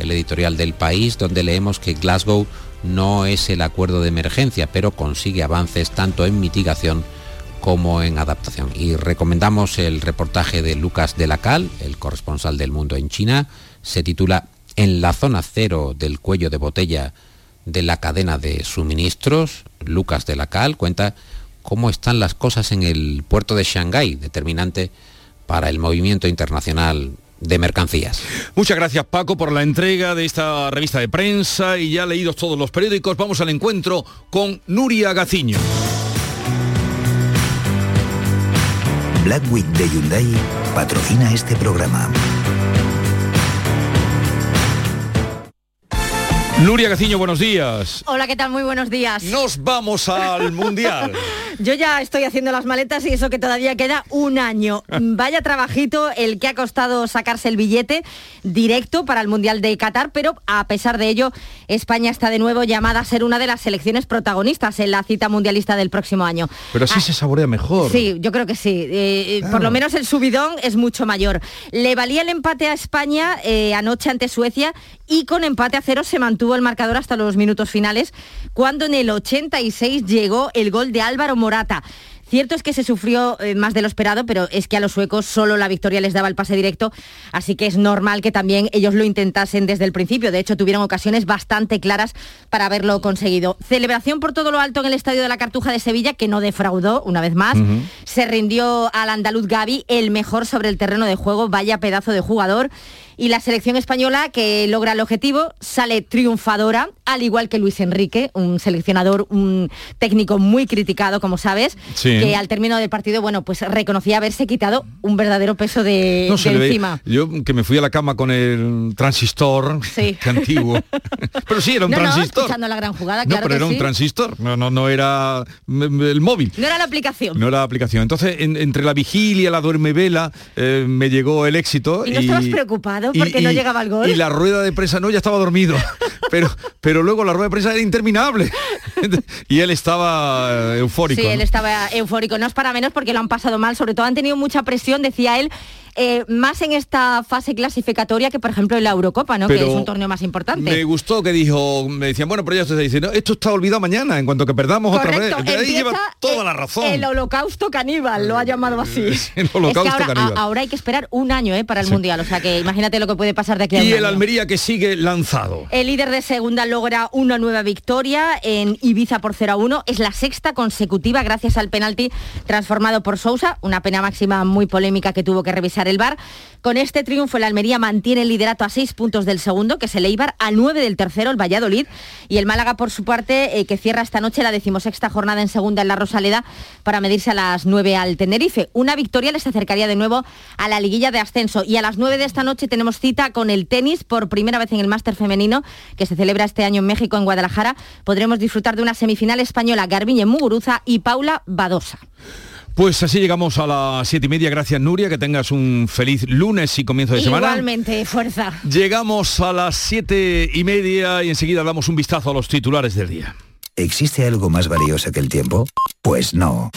el editorial del país, donde leemos que Glasgow no es el acuerdo de emergencia, pero consigue avances tanto en mitigación como en adaptación. Y recomendamos el reportaje de Lucas de la Cal, el corresponsal del mundo en China. Se titula En la zona cero del cuello de botella de la cadena de suministros. Lucas de la Cal cuenta cómo están las cosas en el puerto de Shanghái, determinante para el movimiento internacional de mercancías. Muchas gracias Paco por la entrega de esta revista de prensa y ya leídos todos los periódicos, vamos al encuentro con Nuria Gaciño. Black Week de Hyundai patrocina este programa. Nuria Gaciño, buenos días. Hola, ¿qué tal? Muy buenos días. Nos vamos al Mundial. Yo ya estoy haciendo las maletas y eso que todavía queda un año. Vaya trabajito el que ha costado sacarse el billete directo para el Mundial de Qatar, pero a pesar de ello, España está de nuevo llamada a ser una de las selecciones protagonistas en la cita mundialista del próximo año. Pero así Ah, se saborea mejor. Sí, yo creo que sí. Eh, eh, Por lo menos el subidón es mucho mayor. Le valía el empate a España eh, anoche ante Suecia y con empate a cero se mantuvo el marcador hasta los minutos finales, cuando en el 86 llegó el gol de Álvaro Morata. Cierto es que se sufrió eh, más de lo esperado, pero es que a los suecos solo la victoria les daba el pase directo, así que es normal que también ellos lo intentasen desde el principio. De hecho, tuvieron ocasiones bastante claras para haberlo conseguido. Celebración por todo lo alto en el Estadio de la Cartuja de Sevilla, que no defraudó una vez más. Se rindió al andaluz Gaby, el mejor sobre el terreno de juego, vaya pedazo de jugador. Y la selección española que logra el objetivo sale triunfadora, al igual que Luis Enrique, un seleccionador, un técnico muy criticado, como sabes, Sí. que al término del partido, bueno, pues reconocía haberse quitado un verdadero peso de, No de ve- encima. Yo que me fui a la cama con el transistor, Sí. antiguo. pero sí, era un no, no, transistor. escuchando la gran jugada, No, pero que era un transistor, no, no, no era el móvil. No era la aplicación. No era la aplicación. Entonces, en- entre la vigilia, la duerme vela, eh, me llegó el éxito. ¿Y no estabas preocupado porque no llegaba el gol? Y la rueda de prensa, no, ya estaba dormido. pero, pero luego la rueda de prensa era interminable. y él estaba eh, eufórico. Sí, ¿no? él estaba eufórico, no es para menos porque lo han pasado mal, sobre todo han tenido mucha presión, decía él, eh, más en esta fase clasificatoria que por ejemplo en la Eurocopa, ¿no? que es un torneo más importante. Me gustó que dijo, me decían, bueno, pero ya se dice, no, esto está olvidado mañana, en cuanto que perdamos otra vez. Entonces, ahí lleva toda la razón. El holocausto caníbal, lo ha llamado así. El Es que holocausto ahora, caníbal. a- ahora hay que esperar un año eh, para el Sí. Mundial, o sea que imagínate lo que puede pasar de aquí a un Y el año. Almería que sigue lanzado. El líder de segunda logra una nueva victoria en Ibiza por 0 a 1. Es la sexta consecutiva gracias al penalti transformado por Sousa, una pena máxima muy polémica que tuvo que revisar el bar. Con este triunfo el Almería mantiene el liderato a seis puntos del segundo, que es el Eibar, a nueve del tercero, el Valladolid, y el Málaga por su parte, eh, que cierra esta noche la decimosexta jornada en segunda en la Rosaleda para medirse a las nueve al Tenerife. Una victoria les acercaría de nuevo a la liguilla de ascenso y a las nueve de esta noche tenemos cita con el tenis por primera vez en el máster femenino que se celebra este año en México, en Guadalajara. Podremos disfrutar de una semifinal española, Garbiñe Muguruza y Paula Badosa. Pues así llegamos a las siete y media. Gracias, Nuria. Que tengas un feliz lunes y comienzo de semana. Igualmente, fuerza. Llegamos a las siete y media y enseguida damos un vistazo a los titulares del día. ¿Existe algo más valioso que el tiempo? Pues no.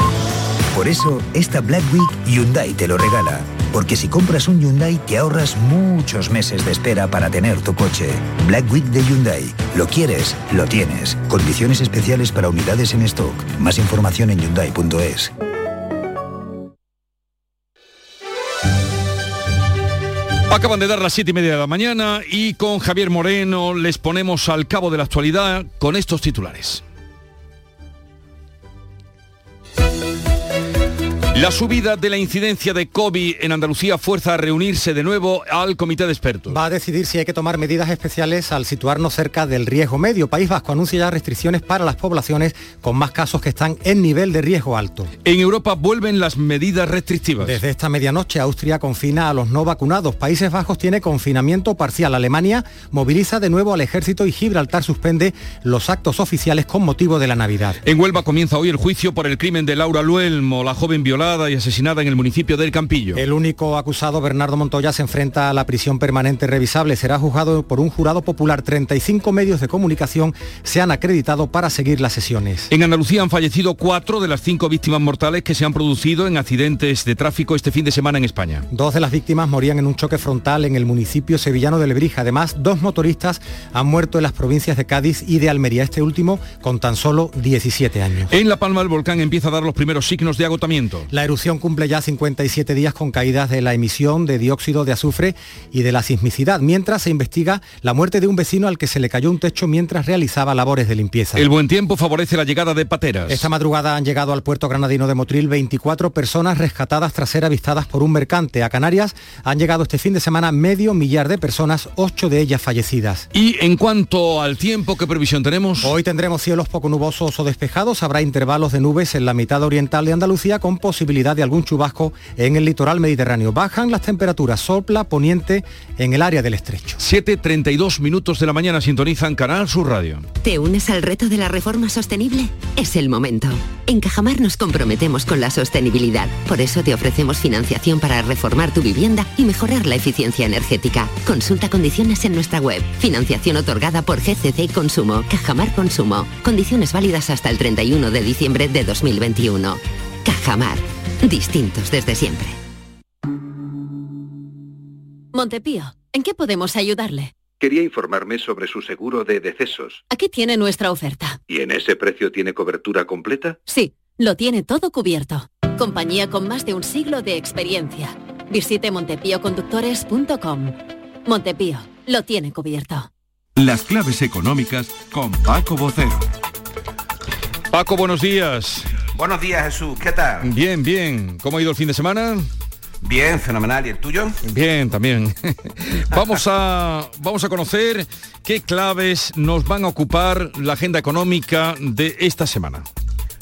Por eso, esta Black Week Hyundai te lo regala. Porque si compras un Hyundai te ahorras muchos meses de espera para tener tu coche. Black Week de Hyundai. Lo quieres, lo tienes. Condiciones especiales para unidades en stock. Más información en hyundai.es. Acaban de dar las siete y media de la mañana y con Javier Moreno les ponemos al cabo de la actualidad con estos titulares. La subida de la incidencia de COVID en Andalucía fuerza a reunirse de nuevo al comité de expertos. Va a decidir si hay que tomar medidas especiales al situarnos cerca del riesgo medio. País Vasco anuncia ya restricciones para las poblaciones con más casos que están en nivel de riesgo alto. En Europa vuelven las medidas restrictivas. Desde esta medianoche Austria confina a los no vacunados. Países Bajos tiene confinamiento parcial. Alemania moviliza de nuevo al ejército y Gibraltar suspende los actos oficiales con motivo de la Navidad. En Huelva comienza hoy el juicio por el crimen de Laura Luelmo, la joven violada y asesinada en el municipio del Campillo. El único acusado, Bernardo Montoya, se enfrenta a la prisión permanente revisable. Será juzgado por un jurado popular. 35 medios de comunicación se han acreditado para seguir las sesiones. En Andalucía han fallecido cuatro de las cinco víctimas mortales que se han producido en accidentes de tráfico este fin de semana en España. Dos de las víctimas morían en un choque frontal en el municipio sevillano de Lebrija. Además, dos motoristas han muerto en las provincias de Cádiz y de Almería. Este último con tan solo 17 años. En La Palma el volcán empieza a dar los primeros signos de agotamiento. La erupción cumple ya 57 días con caídas de la emisión de dióxido de azufre y de la sismicidad, mientras se investiga la muerte de un vecino al que se le cayó un techo mientras realizaba labores de limpieza. El buen tiempo favorece la llegada de pateras. Esta madrugada han llegado al puerto granadino de Motril 24 personas rescatadas tras ser avistadas por un mercante. A Canarias han llegado este fin de semana medio millar de personas, ocho de ellas fallecidas. Y en cuanto al tiempo, ¿qué previsión tenemos? Hoy tendremos cielos poco nubosos o despejados, habrá intervalos de nubes en la mitad oriental de Andalucía con posibilidad de algún chubasco en el litoral mediterráneo. Bajan las temperaturas, sopla poniente en el área del estrecho. 7.32 minutos de la mañana sintonizan Canal Sur Radio. ¿Te unes al reto de la reforma sostenible? Es el momento. En Cajamar nos comprometemos con la sostenibilidad. Por eso te ofrecemos financiación para reformar tu vivienda y mejorar la eficiencia energética. Consulta condiciones en nuestra web. Financiación otorgada por GCC Consumo. Cajamar Consumo. Condiciones válidas hasta el 31 de diciembre de 2021. Cajamar. Distintos desde siempre. Montepío, ¿en qué podemos ayudarle? Quería informarme sobre su seguro de decesos. Aquí tiene nuestra oferta. ¿Y en ese precio tiene cobertura completa? Sí, lo tiene todo cubierto. Compañía con más de un siglo de experiencia. Visite montepíoconductores.com. Montepío, lo tiene cubierto. Las claves económicas con Paco Bocero. Paco, buenos días. Buenos días, Jesús. ¿Qué tal? Bien, bien. ¿Cómo ha ido el fin de semana? Bien, fenomenal. ¿Y el tuyo? Bien, también. vamos, a, vamos a conocer qué claves nos van a ocupar la agenda económica de esta semana.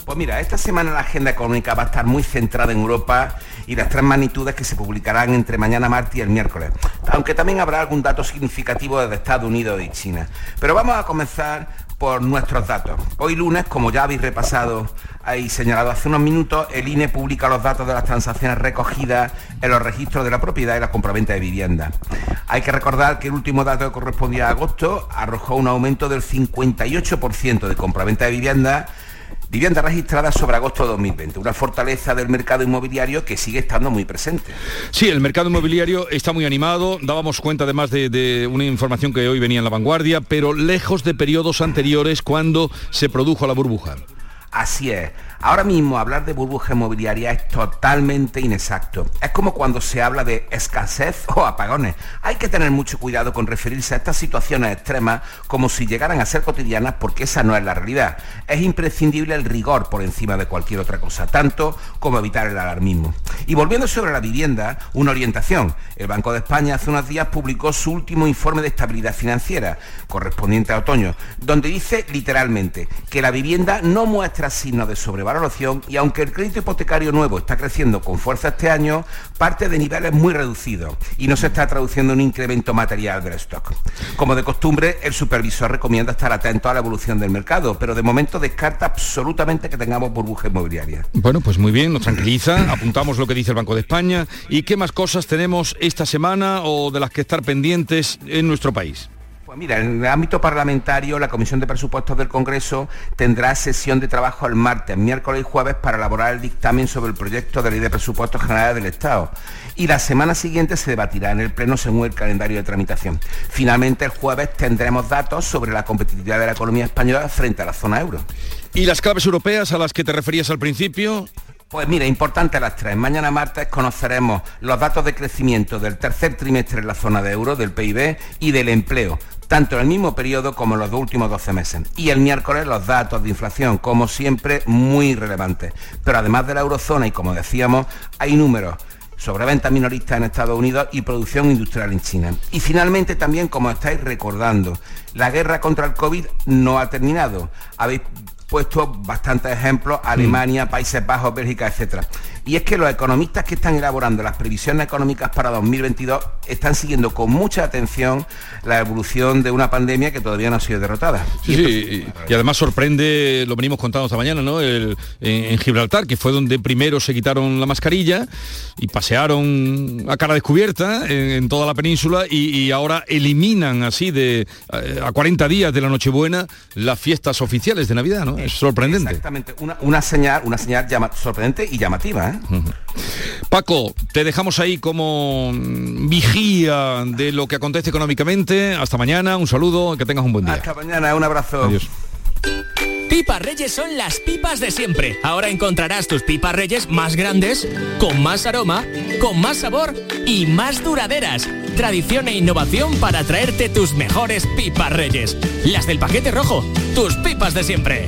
Pues mira, esta semana la agenda económica va a estar muy centrada en Europa y las tres magnitudes que se publicarán entre mañana martes y el miércoles. Aunque también habrá algún dato significativo desde Estados Unidos y China. Pero vamos a comenzar por nuestros datos. Hoy lunes, como ya habéis repasado y señalado hace unos minutos, el INE publica los datos de las transacciones recogidas en los registros de la propiedad y la compraventa de vivienda. Hay que recordar que el último dato que correspondía a agosto arrojó un aumento del 58% de compraventa de vivienda Vivienda registrada sobre agosto de 2020, una fortaleza del mercado inmobiliario que sigue estando muy presente. Sí, el mercado inmobiliario está muy animado, dábamos cuenta además de, de, una información que hoy venía en la vanguardia, pero lejos de periodos anteriores cuando se produjo la burbuja. Así es. Ahora mismo hablar de burbuja inmobiliaria es totalmente inexacto. Es como cuando se habla de escasez o apagones. Hay que tener mucho cuidado con referirse a estas situaciones extremas como si llegaran a ser cotidianas porque esa no es la realidad. Es imprescindible el rigor por encima de cualquier otra cosa, tanto como evitar el alarmismo. Y volviendo sobre la vivienda, una orientación. El Banco de España hace unos días publicó su último informe de estabilidad financiera, correspondiente a otoño, donde dice literalmente que la vivienda no muestra signos de sobrevaloración y aunque el crédito hipotecario nuevo está creciendo con fuerza este año, parte de niveles muy reducidos y no se está traduciendo en un incremento material del stock. Como de costumbre, el supervisor recomienda estar atento a la evolución del mercado, pero de momento descarta absolutamente que tengamos burbuja inmobiliaria. Bueno, pues muy bien, nos tranquiliza, apuntamos lo que dice el Banco de España y qué más cosas tenemos esta semana o de las que estar pendientes en nuestro país. Pues mira, en el ámbito parlamentario, la Comisión de Presupuestos del Congreso tendrá sesión de trabajo el martes, miércoles y jueves para elaborar el dictamen sobre el proyecto de ley de presupuestos generales del Estado. Y la semana siguiente se debatirá en el Pleno según el calendario de tramitación. Finalmente, el jueves tendremos datos sobre la competitividad de la economía española frente a la zona euro. ¿Y las claves europeas a las que te referías al principio? Pues mira, importante las tres. Mañana martes conoceremos los datos de crecimiento del tercer trimestre en la zona de euro, del PIB y del empleo tanto en el mismo periodo como en los dos últimos 12 meses. Y el miércoles los datos de inflación, como siempre, muy relevantes. Pero además de la eurozona, y como decíamos, hay números sobre ventas minoristas en Estados Unidos y producción industrial en China. Y finalmente también, como estáis recordando, la guerra contra el COVID no ha terminado. Habéis puesto bastantes ejemplos, Alemania, Países Bajos, Bélgica, etcétera. Y es que los economistas que están elaborando las previsiones económicas para 2022 están siguiendo con mucha atención la evolución de una pandemia que todavía no ha sido derrotada. Sí, y, y, además sorprende, lo venimos contando esta mañana, ¿no? El, en, en, Gibraltar, que fue donde primero se quitaron la mascarilla y pasearon a cara descubierta en, en toda la península y, y, ahora eliminan así de a 40 días de la Nochebuena las fiestas oficiales de Navidad, ¿no? Es sorprendente. Exactamente, una, una señal, una señal llama, sorprendente y llamativa. ¿eh? Paco, te dejamos ahí como vigía de lo que acontece económicamente. Hasta mañana, un saludo, que tengas un buen día. Hasta mañana, un abrazo. Adiós. Pipas Reyes son las pipas de siempre. Ahora encontrarás tus pipas Reyes más grandes, con más aroma, con más sabor y más duraderas. Tradición e innovación para traerte tus mejores pipas Reyes. Las del paquete rojo, tus pipas de siempre.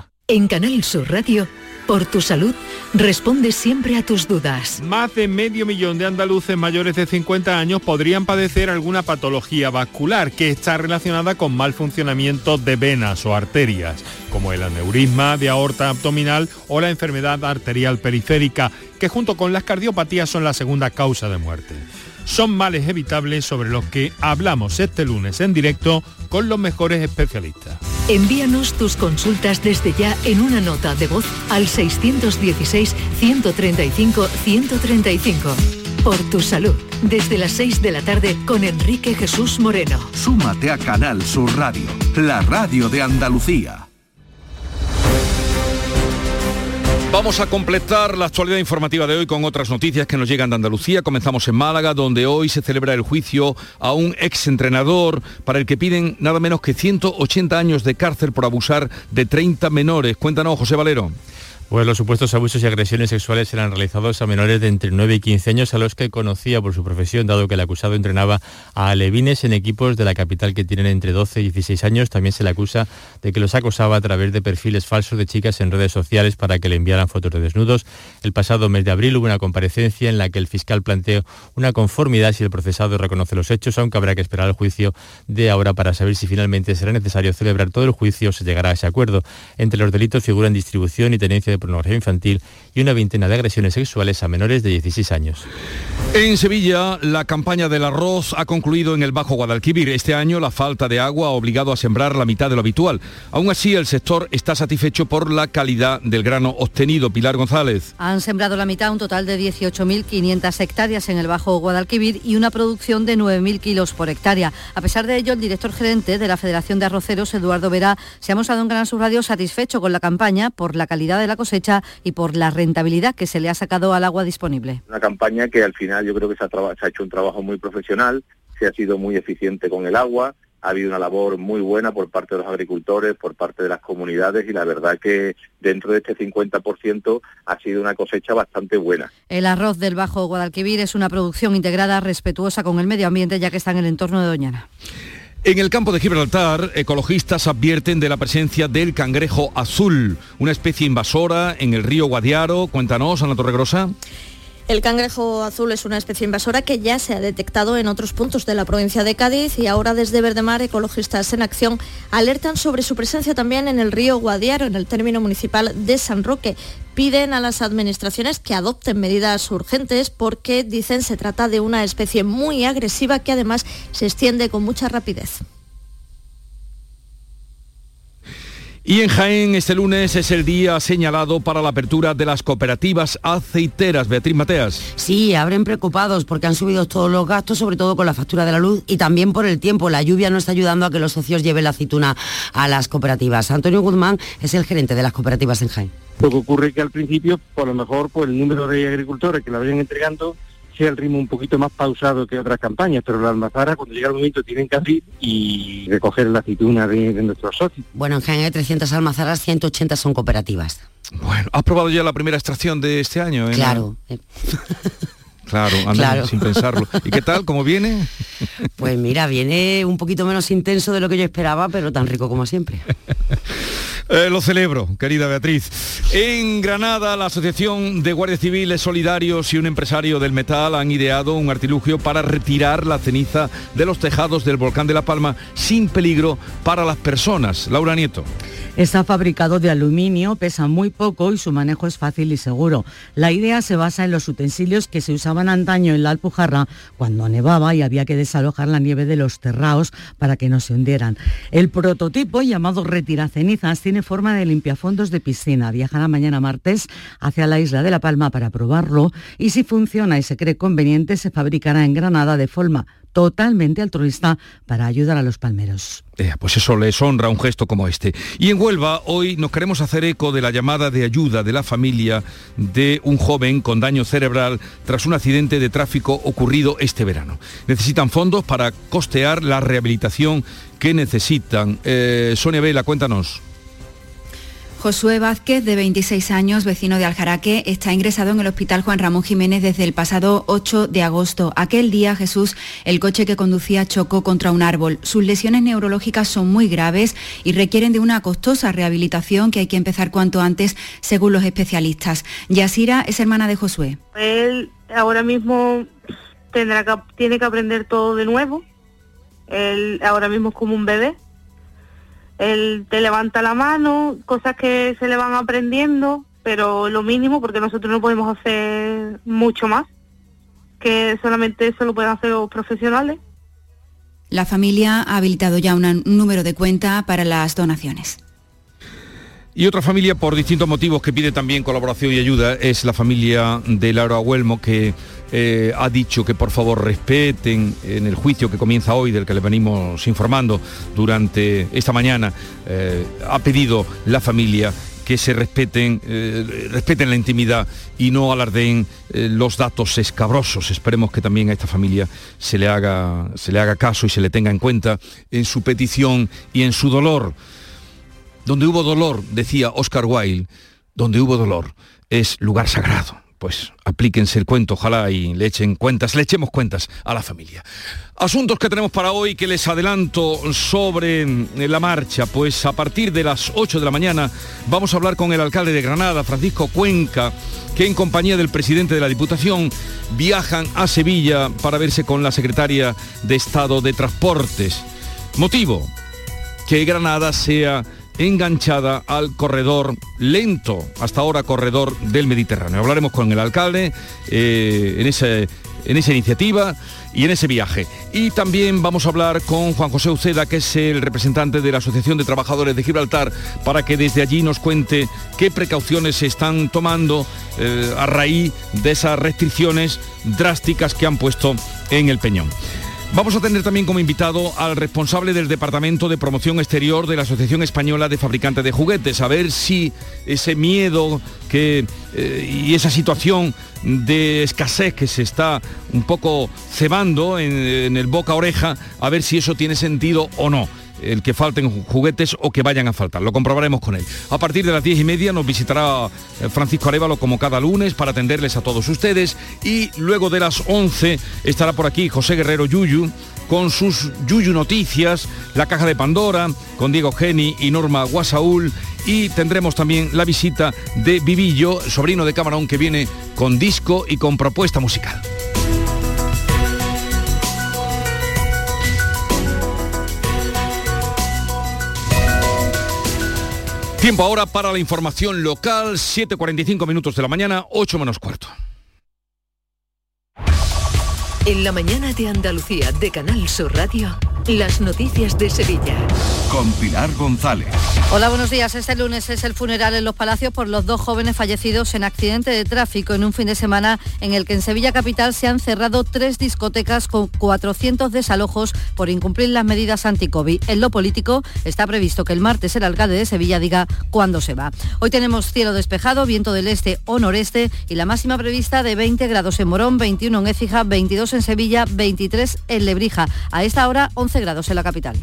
En Canal Sur Radio, por tu salud, responde siempre a tus dudas. Más de medio millón de andaluces mayores de 50 años podrían padecer alguna patología vascular que está relacionada con mal funcionamiento de venas o arterias, como el aneurisma de aorta abdominal o la enfermedad arterial periférica, que junto con las cardiopatías son la segunda causa de muerte son males evitables sobre los que hablamos este lunes en directo con los mejores especialistas. Envíanos tus consultas desde ya en una nota de voz al 616-135-135. Por tu salud, desde las 6 de la tarde con Enrique Jesús Moreno. Súmate a Canal Sur Radio, la radio de Andalucía. Vamos a completar la actualidad informativa de hoy con otras noticias que nos llegan de Andalucía. Comenzamos en Málaga, donde hoy se celebra el juicio a un exentrenador para el que piden nada menos que 180 años de cárcel por abusar de 30 menores. Cuéntanos, José Valero. Pues los supuestos abusos y agresiones sexuales eran realizados a menores de entre 9 y 15 años a los que conocía por su profesión, dado que el acusado entrenaba a alevines en equipos de la capital que tienen entre 12 y 16 años. También se le acusa de que los acosaba a través de perfiles falsos de chicas en redes sociales para que le enviaran fotos de desnudos. El pasado mes de abril hubo una comparecencia en la que el fiscal planteó una conformidad si el procesado reconoce los hechos, aunque habrá que esperar al juicio de ahora para saber si finalmente será necesario celebrar todo el juicio o se llegará a ese acuerdo. Entre los delitos figuran distribución y tenencia de pornografía infantil y una veintena de agresiones sexuales a menores de 16 años. En Sevilla, la campaña del arroz ha concluido en el Bajo Guadalquivir. Este año la falta de agua ha obligado a sembrar la mitad de lo habitual. Aún así, el sector está satisfecho por la calidad del grano obtenido. Pilar González. Han sembrado la mitad, un total de 18.500 hectáreas en el Bajo Guadalquivir y una producción de 9.000 kilos por hectárea. A pesar de ello, el director gerente de la Federación de Arroceros, Eduardo Vera, se ha mostrado en Gran Sur Radio satisfecho con la campaña por la calidad de la cosecha y por la rentabilidad que se le ha sacado al agua disponible. Una campaña que al final yo creo que se ha, se ha hecho un trabajo muy profesional, se ha sido muy eficiente con el agua, ha habido una labor muy buena por parte de los agricultores, por parte de las comunidades y la verdad que dentro de este 50% ha sido una cosecha bastante buena. El arroz del Bajo Guadalquivir es una producción integrada, respetuosa con el medio ambiente, ya que está en el entorno de Doñana. En el campo de Gibraltar, ecologistas advierten de la presencia del cangrejo azul, una especie invasora en el río Guadiaro. Cuéntanos, Ana Torregrosa. El cangrejo azul es una especie invasora que ya se ha detectado en otros puntos de la provincia de Cádiz y ahora desde Verdemar ecologistas en acción alertan sobre su presencia también en el río Guadiaro, en el término municipal de San Roque. Piden a las administraciones que adopten medidas urgentes porque dicen se trata de una especie muy agresiva que además se extiende con mucha rapidez. Y en Jaén este lunes es el día señalado para la apertura de las cooperativas aceiteras. Beatriz Mateas. Sí, abren preocupados porque han subido todos los gastos, sobre todo con la factura de la luz y también por el tiempo. La lluvia no está ayudando a que los socios lleven la aceituna a las cooperativas. Antonio Guzmán es el gerente de las cooperativas en Jaén. Lo que ocurre es que al principio, por lo mejor, pues el número de agricultores que la vayan entregando sea el ritmo un poquito más pausado que otras campañas, pero la almazara cuando llega el momento tienen que abrir y recoger la aceituna de, de nuestros socios. Bueno, en Jaén hay 300 almazaras, 180 son cooperativas. Bueno, ¿has probado ya la primera extracción de este año? eh? Claro. Claro, anda Claro. sin pensarlo. ¿Y qué tal? ¿Cómo viene? Pues mira, viene un poquito menos intenso de lo que yo esperaba, pero tan rico como siempre. Eh, lo celebro, querida Beatriz. En Granada, la Asociación de Guardias Civiles Solidarios y un empresario del metal han ideado un artilugio para retirar la ceniza de los tejados del volcán de La Palma sin peligro para las personas. Laura Nieto. Está fabricado de aluminio, pesa muy poco y su manejo es fácil y seguro. La idea se basa en los utensilios que se usaban antaño en la Alpujarra cuando nevaba y había que desalojar la nieve de los terraos para que no se hundieran. El prototipo, llamado Retiracenizas, tiene forma de limpiafondos de piscina. Viajará mañana martes hacia la isla de La Palma para probarlo y si funciona y se cree conveniente, se fabricará en Granada de forma totalmente altruista para ayudar a los palmeros. Eh, pues eso les honra un gesto como este. Y en Huelva hoy nos queremos hacer eco de la llamada de ayuda de la familia de un joven con daño cerebral tras un accidente de tráfico ocurrido este verano. Necesitan fondos para costear la rehabilitación que necesitan. Eh, Sonia Vela, cuéntanos. Josué Vázquez, de 26 años, vecino de Aljaraque, está ingresado en el Hospital Juan Ramón Jiménez desde el pasado 8 de agosto. Aquel día, Jesús, el coche que conducía chocó contra un árbol. Sus lesiones neurológicas son muy graves y requieren de una costosa rehabilitación que hay que empezar cuanto antes, según los especialistas. Yasira es hermana de Josué. Él ahora mismo tendrá que, tiene que aprender todo de nuevo. Él ahora mismo es como un bebé. Él te levanta la mano, cosas que se le van aprendiendo, pero lo mínimo porque nosotros no podemos hacer mucho más, que solamente eso lo pueden hacer los profesionales. La familia ha habilitado ya una- un número de cuenta para las donaciones. Y otra familia, por distintos motivos, que pide también colaboración y ayuda, es la familia de Laura Huelmo, que eh, ha dicho que por favor respeten en el juicio que comienza hoy, del que le venimos informando durante esta mañana, eh, ha pedido la familia que se respeten, eh, respeten la intimidad y no alardeen los datos escabrosos. Esperemos que también a esta familia se le, haga, se le haga caso y se le tenga en cuenta en su petición y en su dolor. Donde hubo dolor, decía Oscar Wilde, donde hubo dolor es lugar sagrado. Pues aplíquense el cuento, ojalá y le echen cuentas, le echemos cuentas a la familia. Asuntos que tenemos para hoy que les adelanto sobre eh, la marcha, pues a partir de las 8 de la mañana vamos a hablar con el alcalde de Granada, Francisco Cuenca, que en compañía del presidente de la Diputación viajan a Sevilla para verse con la secretaria de Estado de Transportes. Motivo, que Granada sea enganchada al corredor lento, hasta ahora corredor del Mediterráneo. Hablaremos con el alcalde eh, en, ese, en esa iniciativa y en ese viaje. Y también vamos a hablar con Juan José Uceda, que es el representante de la Asociación de Trabajadores de Gibraltar, para que desde allí nos cuente qué precauciones se están tomando eh, a raíz de esas restricciones drásticas que han puesto en el Peñón. Vamos a tener también como invitado al responsable del Departamento de Promoción Exterior de la Asociación Española de Fabricantes de Juguetes, a ver si ese miedo que, eh, y esa situación de escasez que se está un poco cebando en, en el boca oreja, a ver si eso tiene sentido o no el que falten juguetes o que vayan a faltar. Lo comprobaremos con él. A partir de las diez y media nos visitará eh, Francisco Arevalo como cada lunes para atenderles a todos ustedes y luego de las 11 estará por aquí José Guerrero Yuyu con sus Yuyu Noticias, la caja de Pandora, con Diego Geni y Norma Guasaúl y tendremos también la visita de Vivillo, sobrino de Camarón, que viene con disco y con propuesta musical. Tiempo ahora para la información local, 7.45 minutos de la mañana, 8 menos cuarto. En la mañana de Andalucía de Canal Sur Radio, las noticias de Sevilla. Con Pilar González. Hola, buenos días. Este lunes es el funeral en Los Palacios por los dos jóvenes fallecidos en accidente de tráfico en un fin de semana en el que en Sevilla Capital se han cerrado tres discotecas con 400 desalojos por incumplir las medidas anti-COVID. En lo político está previsto que el martes el alcalde de Sevilla diga cuándo se va. Hoy tenemos cielo despejado, viento del este o noreste y la máxima prevista de 20 grados en Morón, 21 en Écija, 22 en Sevilla, 23 en Lebrija. A esta hora 11 grados en la capital.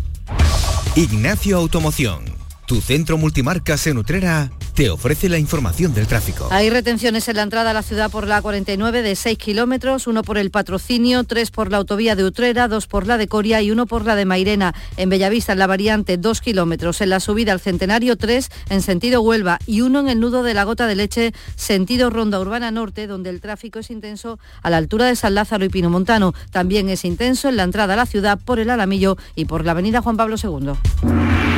Ignacio Automoción, tu centro multimarcas en Utrera, te ofrece la información del tráfico. Hay retenciones en la entrada a la ciudad por la 49 de 6 kilómetros, uno por el patrocinio, tres por la autovía de Utrera, dos por la de Coria y uno por la de Mairena. En Bellavista, en la variante, dos kilómetros. En la subida al Centenario, tres en sentido Huelva y uno en el nudo de la Gota de Leche, sentido Ronda Urbana Norte, donde el tráfico es intenso a la altura de San Lázaro y Pinomontano. También es intenso en la entrada a la ciudad por el Alamillo y por la avenida Juan Pablo II.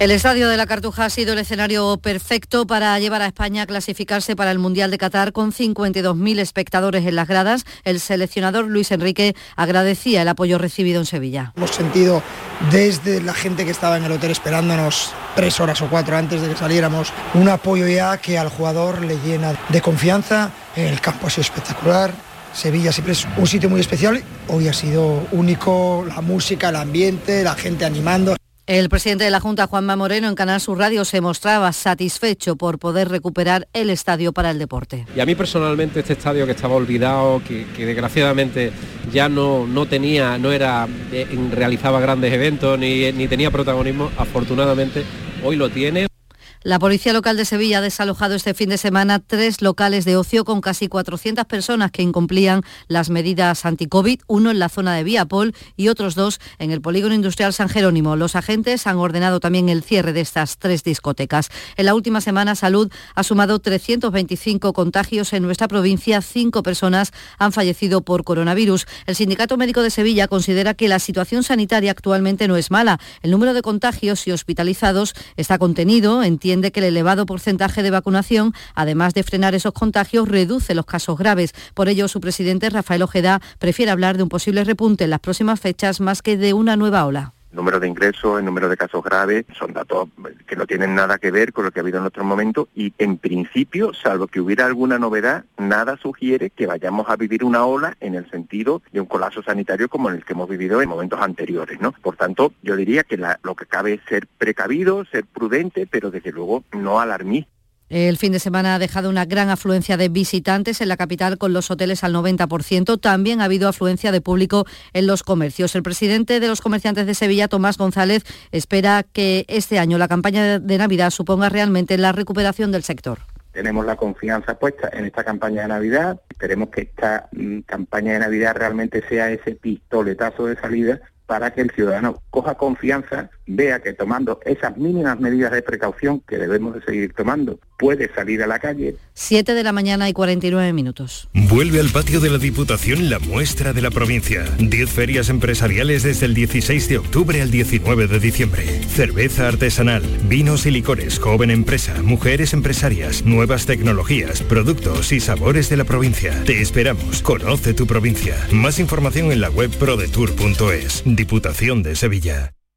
El Estadio de la Cartuja ha sido el escenario perfecto para llevar a España a clasificarse para el Mundial de Qatar con 52.000 espectadores en las gradas. El seleccionador Luis Enrique agradecía el apoyo recibido en Sevilla. Hemos sentido desde la gente que estaba en el hotel esperándonos tres horas o cuatro antes de que saliéramos un apoyo ya que al jugador le llena de confianza. El campo ha sido espectacular, Sevilla siempre es un sitio muy especial. Hoy ha sido único, la música, el ambiente, la gente animando. El presidente de la Junta, Juanma Moreno, en Canal Sur Radio se mostraba satisfecho por poder recuperar el estadio para el deporte. Y a mí personalmente este estadio que estaba olvidado, que, desgraciadamente ya no, no tenía, no era, eh, realizaba grandes eventos ni, ni tenía protagonismo, afortunadamente hoy lo tiene. La Policía Local de Sevilla ha desalojado este fin de semana tres locales de ocio con casi 400 personas que incumplían las medidas anti-COVID, uno en la zona de Viapol y otros dos en el Polígono Industrial San Jerónimo. Los agentes han ordenado también el cierre de estas tres discotecas. En la última semana, Salud ha sumado 325 contagios en nuestra provincia. Cinco personas han fallecido por coronavirus. El Sindicato Médico de Sevilla considera que la situación sanitaria actualmente no es mala. El número de contagios y hospitalizados está contenido. Entiende que el elevado porcentaje de vacunación, además de frenar esos contagios, reduce los casos graves. Por ello, su presidente, Rafael Ojeda, prefiere hablar de un posible repunte en las próximas fechas más que de una nueva ola número de ingresos, el número de casos graves, son datos que no tienen nada que ver con lo que ha habido en otros momentos y en principio, salvo que hubiera alguna novedad, nada sugiere que vayamos a vivir una ola en el sentido de un colapso sanitario como el que hemos vivido en momentos anteriores, ¿no? Por tanto, yo diría que la- lo que cabe es ser precavido, ser prudente, pero desde luego no alarmista. El fin de semana ha dejado una gran afluencia de visitantes en la capital con los hoteles al 90%. También ha habido afluencia de público en los comercios. El presidente de los comerciantes de Sevilla, Tomás González, espera que este año la campaña de Navidad suponga realmente la recuperación del sector. tenemos la confianza puesta en esta campaña de Navidad. Esperemos que esta mm, campaña de Navidad realmente sea ese pistoletazo de salida para que el ciudadano coja confianza, vea que tomando esas mínimas medidas de precaución que debemos de seguir tomando, puede salir a la calle. 7 de la mañana y 49 minutos. Vuelve al patio de la Diputación la muestra de la provincia. 10 ferias empresariales desde el 16 de octubre al 19 de diciembre. Cerveza artesanal, vinos y licores, joven empresa, mujeres empresarias, nuevas tecnologías, productos y sabores de la provincia. Te esperamos. Conoce tu provincia. Más información en la web prodetour.es. Diputación de Sevilla.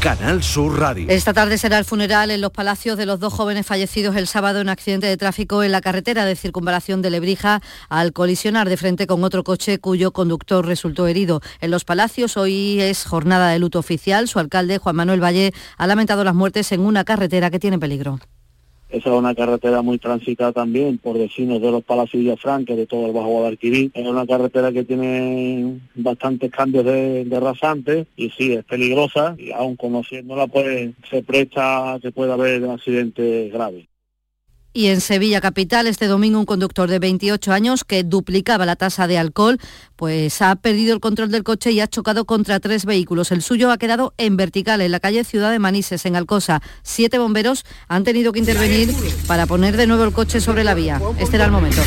Canal Sur Radio. Esta tarde será el funeral en los palacios de los dos jóvenes fallecidos el sábado en accidente de tráfico en la carretera de circunvalación de Lebrija al colisionar de frente con otro coche cuyo conductor resultó herido. En los palacios hoy es jornada de luto oficial. Su alcalde, Juan Manuel Valle, ha lamentado las muertes en una carretera que tiene peligro. Esa es una carretera muy transitada también por vecinos de los Palacios Villafranca, de todo el Bajo Guadalquivir. Es una carretera que tiene bastantes cambios de, de rasantes y sí, es peligrosa y aun conociéndola pues se presta a que pueda haber accidentes graves. Y en Sevilla Capital, este domingo, un conductor de 28 años que duplicaba la tasa de alcohol, pues ha perdido el control del coche y ha chocado contra tres vehículos. El suyo ha quedado en vertical en la calle Ciudad de Manises, en Alcosa. Siete bomberos han tenido que intervenir para poner de nuevo el coche sobre la vía. Este era el momento.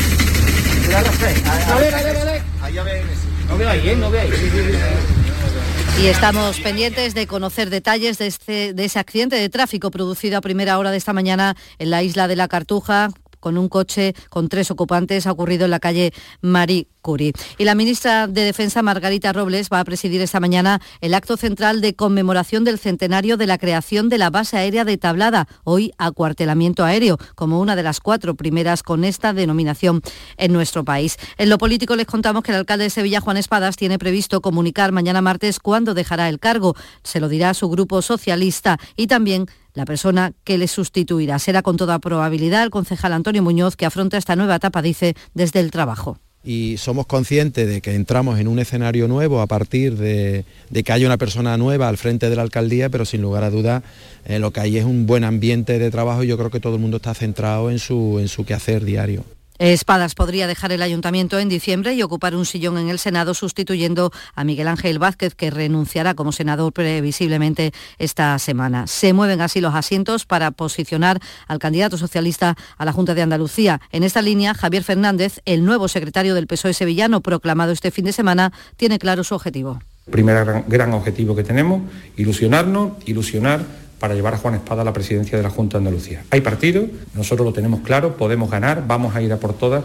Y estamos pendientes de conocer detalles de, este, de ese accidente de tráfico producido a primera hora de esta mañana en la isla de la Cartuja con un coche con tres ocupantes ha ocurrido en la calle Marie Curie. Y la ministra de Defensa, Margarita Robles, va a presidir esta mañana el acto central de conmemoración del centenario de la creación de la base aérea de Tablada, hoy acuartelamiento aéreo, como una de las cuatro primeras con esta denominación en nuestro país. En lo político les contamos que el alcalde de Sevilla, Juan Espadas, tiene previsto comunicar mañana martes cuándo dejará el cargo. Se lo dirá su grupo socialista y también la persona que le sustituirá. Será con toda probabilidad el concejal Antonio Muñoz, que afronta esta nueva etapa, dice, desde el trabajo y somos conscientes de que entramos en un escenario nuevo a partir de, que haya una persona nueva al frente de la alcaldía, pero sin lugar a dudas eh, lo que hay es un buen ambiente de trabajo y yo creo que todo el mundo está centrado en su, en su quehacer diario. Espadas podría dejar el ayuntamiento en diciembre y ocupar un sillón en el Senado sustituyendo a Miguel Ángel Vázquez, que renunciará como senador previsiblemente esta semana. Se mueven así los asientos para posicionar al candidato socialista a la Junta de Andalucía. En esta línea, Javier Fernández, el nuevo secretario del PSOE sevillano proclamado este fin de semana, tiene claro su objetivo. Primer gran, gran objetivo que tenemos, ilusionarnos, ilusionar para llevar a Juan Espada a la presidencia de la Junta de Andalucía. Hay partido, nosotros lo tenemos claro, podemos ganar, vamos a ir a por todas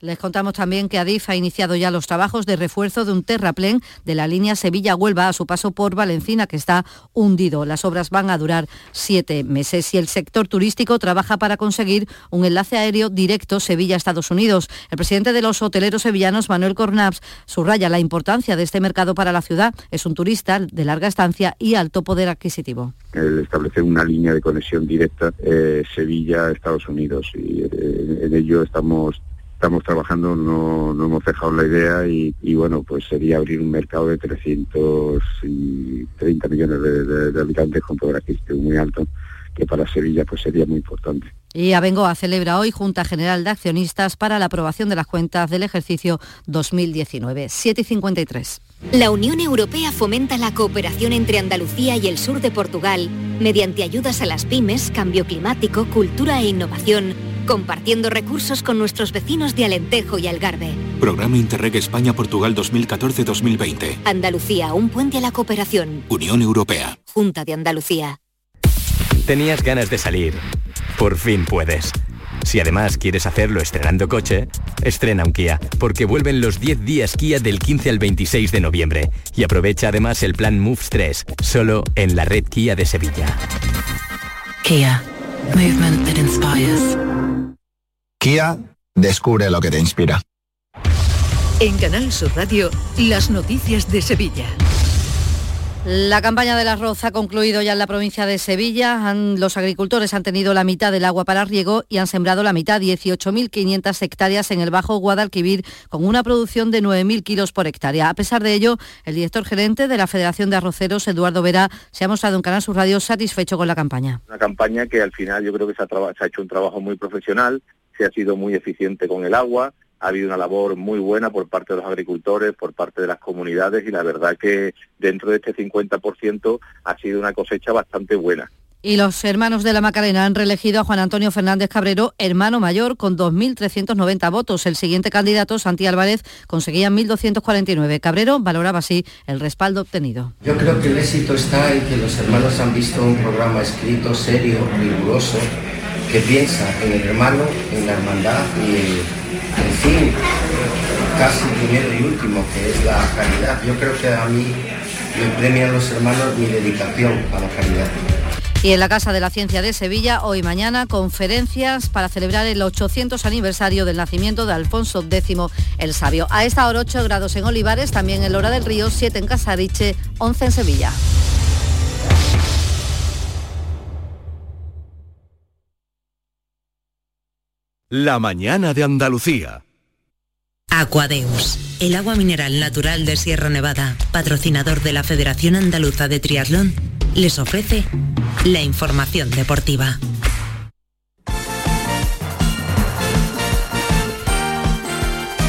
les contamos también que Adif ha iniciado ya los trabajos de refuerzo de un terraplén de la línea Sevilla-Huelva a su paso por Valencina, que está hundido. Las obras van a durar siete meses y el sector turístico trabaja para conseguir un enlace aéreo directo Sevilla-Estados Unidos. El presidente de los hoteleros sevillanos, Manuel Cornaps, subraya la importancia de este mercado para la ciudad. Es un turista de larga estancia y alto poder adquisitivo. El establecer una línea de conexión directa eh, Sevilla-Estados Unidos y eh, en ello estamos estamos trabajando, no, no hemos dejado la idea y, bueno, pues sería abrir un mercado de 330 millones de, habitantes con poder adquisitivo muy alto que para Sevilla pues sería muy importante. Y Abengoa celebra hoy Junta General de Accionistas para la aprobación de las cuentas del ejercicio 2019. 7 y 53. La Unión Europea fomenta la cooperación entre Andalucía y el sur de Portugal mediante ayudas a las pymes, cambio climático, cultura e innovación compartiendo recursos con nuestros vecinos de Alentejo y Algarve. Programa Interreg España-Portugal 2014-2020. Andalucía, un puente a la cooperación. Unión Europea. Junta de Andalucía. Tenías ganas de salir. Por fin puedes. Si además quieres hacerlo estrenando coche, estrena un Kia, porque vuelven los 10 días Kia del 15 al 26 de noviembre. Y aprovecha además el plan Moves 3, solo en la red Kia de Sevilla. Kia. Movement that inspires. Kia, descubre lo que te inspira. En Canal Sur Radio, las noticias de Sevilla. La campaña del arroz ha concluido ya en la provincia de Sevilla. los agricultores han tenido la mitad del agua para riego y han sembrado la mitad, 18.500 hectáreas en el Bajo Guadalquivir, con una producción de 9.000 kilos por hectárea. A pesar de ello, el director gerente de la Federación de Arroceros, Eduardo Vera, se ha mostrado en Canal Sur Radio satisfecho con la campaña. Una campaña que al final yo creo que se ha hecho un trabajo muy profesional, se ha sido muy eficiente con el agua, ha habido una labor muy buena por parte de los agricultores, por parte de las comunidades y la verdad que dentro de este 50% ha sido una cosecha bastante buena. Y los hermanos de la Macarena han reelegido a Juan Antonio Fernández Cabrero, hermano mayor, con 2.390 votos. El siguiente candidato, Santi Álvarez, conseguía 1.249. Cabrero valoraba así el respaldo obtenido. Yo creo que el éxito está en que los hermanos han visto un programa escrito, serio, riguroso, que piensa en el hermano, en la hermandad y en, fin, casi primero y último, que es la caridad. Yo creo que a mí me premian los hermanos mi dedicación a la caridad. Y en la Casa de la Ciencia de Sevilla, hoy y mañana, conferencias para celebrar el 800 aniversario del nacimiento de Alfonso X el Sabio. A esta hora 8 grados en Olivares, también en Lora del Río, 7 en Casariche, 11 en Sevilla. La mañana de Andalucía. Aquadeus, el agua mineral natural de Sierra Nevada, patrocinador de la Federación Andaluza de Triatlón, les ofrece la información deportiva.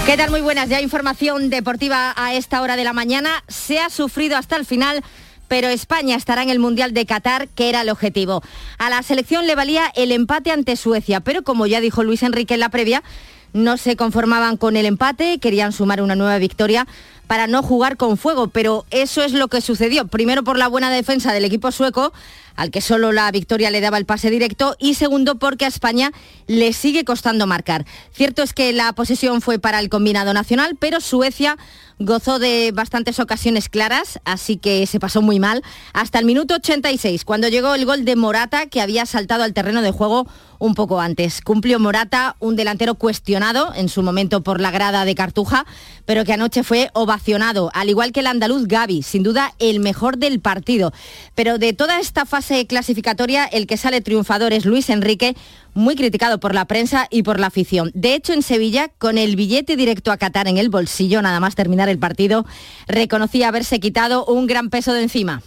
¿Qué tal? Muy buenas. Ya información deportiva a esta hora de la mañana. Se ha sufrido hasta el final pero España estará en el Mundial de Qatar, que era el objetivo. A la selección le valía el empate ante Suecia, pero como ya dijo Luis Enrique en la previa, no se conformaban con el empate, querían sumar una nueva victoria para no jugar con fuego, pero eso es lo que sucedió. Primero por la buena defensa del equipo sueco, al que solo la victoria le daba el pase directo, y segundo porque a España le sigue costando marcar. Cierto es que la posesión fue para el combinado nacional, pero Suecia gozó de bastantes ocasiones claras, así que se pasó muy mal, hasta el minuto 86, cuando llegó el gol de Morata, que había saltado al terreno de juego un poco antes. Cumplió Morata, un delantero cuestionado en su momento por la grada de Cartuja, pero que anoche fue ovacionado, al igual que el andaluz Gaby, sin duda el mejor del partido. Pero de toda esta fase clasificatoria, el que sale triunfador es Luis Enrique, muy criticado por la prensa y por la afición. De hecho, en Sevilla, con el billete directo a Qatar en el bolsillo, nada más terminar el partido, reconocía haberse quitado un gran peso de encima.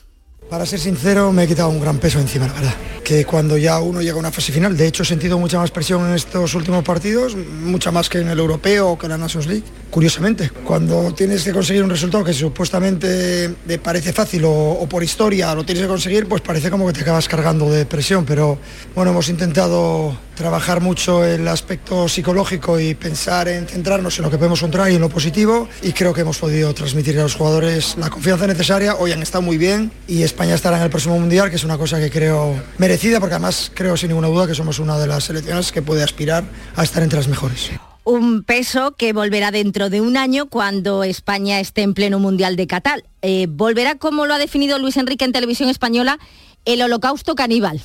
Para ser sincero, me he quitado un gran peso encima, la verdad. Que cuando ya uno llega a una fase final, de hecho he sentido mucha más presión en estos últimos partidos, mucha más que en el europeo o que en la Nations League. Curiosamente, cuando tienes que conseguir un resultado que supuestamente te parece fácil o, por historia lo tienes que conseguir, pues parece como que te acabas cargando de presión. Pero bueno, hemos intentado trabajar mucho el aspecto psicológico y pensar en centrarnos en lo que podemos encontrar y en lo positivo y creo que hemos podido transmitir a los jugadores la confianza necesaria. Hoy han estado muy bien y España estará en el próximo Mundial, que es una cosa que creo merecida porque además creo sin ninguna duda que somos una de las selecciones que puede aspirar a estar entre las mejores un peso que volverá dentro de un año cuando España esté en pleno Mundial de Qatar. Eh, volverá, como lo ha definido Luis Enrique en televisión española, el holocausto caníbal.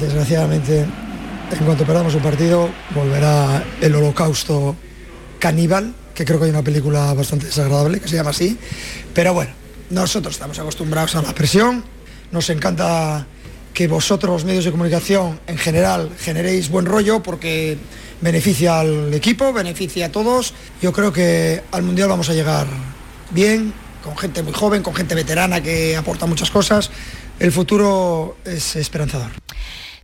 Desgraciadamente en cuanto perdamos un partido, volverá el holocausto caníbal, que creo que hay una película bastante desagradable que se llama así. Pero bueno, nosotros estamos acostumbrados a la presión, nos encanta que vosotros, medios de comunicación, en general, generéis buen rollo porque beneficia al equipo, beneficia a todos. Yo creo que al Mundial vamos a llegar bien, con gente muy joven, con gente veterana que aporta muchas cosas. El futuro es esperanzador.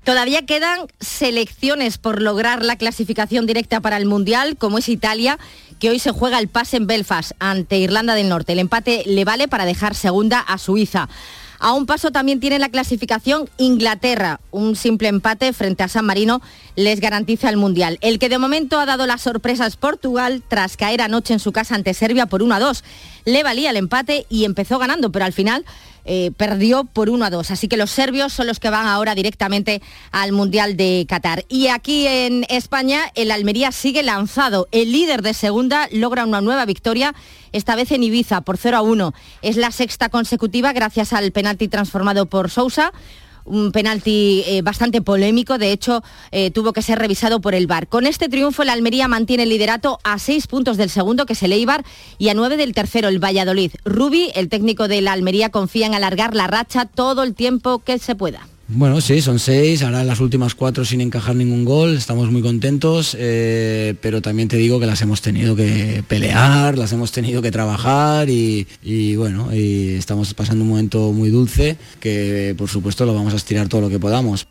Todavía quedan selecciones por lograr la clasificación directa para el Mundial, como es Italia, que hoy se juega el pase en Belfast ante Irlanda del Norte. El empate le vale para dejar segunda a Suiza. A un paso también tiene la clasificación Inglaterra. Un simple empate frente a San Marino les garantiza el Mundial. El que de momento ha dado las sorpresas Portugal tras caer anoche en su casa ante Serbia por 1 a 2. Le valía el empate y empezó ganando, pero al final eh, perdió por 1 a 2. Así que los serbios son los que van ahora directamente al Mundial de Qatar. Y aquí en España el Almería sigue lanzado. El líder de segunda logra una nueva victoria, esta vez en Ibiza por 0 a 1. Es la sexta consecutiva gracias al penalti transformado por Sousa un penalti eh, bastante polémico, de hecho eh, tuvo que ser revisado por el VAR. Con este triunfo el Almería mantiene el liderato a seis puntos del segundo, que es el Eibar, y a nueve del tercero, el Valladolid. Rubi, el técnico de la Almería, confía en alargar la racha todo el tiempo que se pueda. Bueno, sí, son seis, ahora las últimas cuatro sin encajar ningún gol, estamos muy contentos, eh, pero también te digo que las hemos tenido que pelear, las hemos tenido que trabajar y, bueno, y estamos pasando un momento muy dulce que por supuesto lo vamos a estirar todo lo que podamos.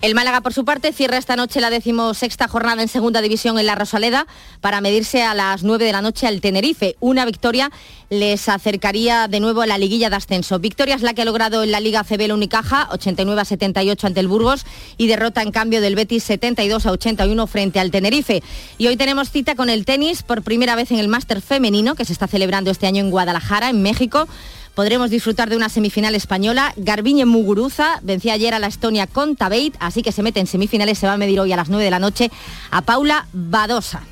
El Málaga, por su parte, cierra esta noche la decimosexta jornada en segunda división en la Rosaleda para medirse a las 9 de la noche al Tenerife. Una victoria les acercaría de nuevo a la liguilla de ascenso. Victoria es la que ha logrado en la Liga CB Unicaja, 89 a 78 ante el Burgos y derrota en cambio del Betis 72 a 81 frente al Tenerife. Y hoy tenemos cita con el tenis por primera vez en el Máster femenino que se está celebrando este año en Guadalajara, en México podremos disfrutar de una semifinal española. Garbiñe Muguruza vencía ayer a la Estonia con Tabeit, así que se mete en semifinales, se va a medir hoy a las 9 de la noche a Paula Badosa.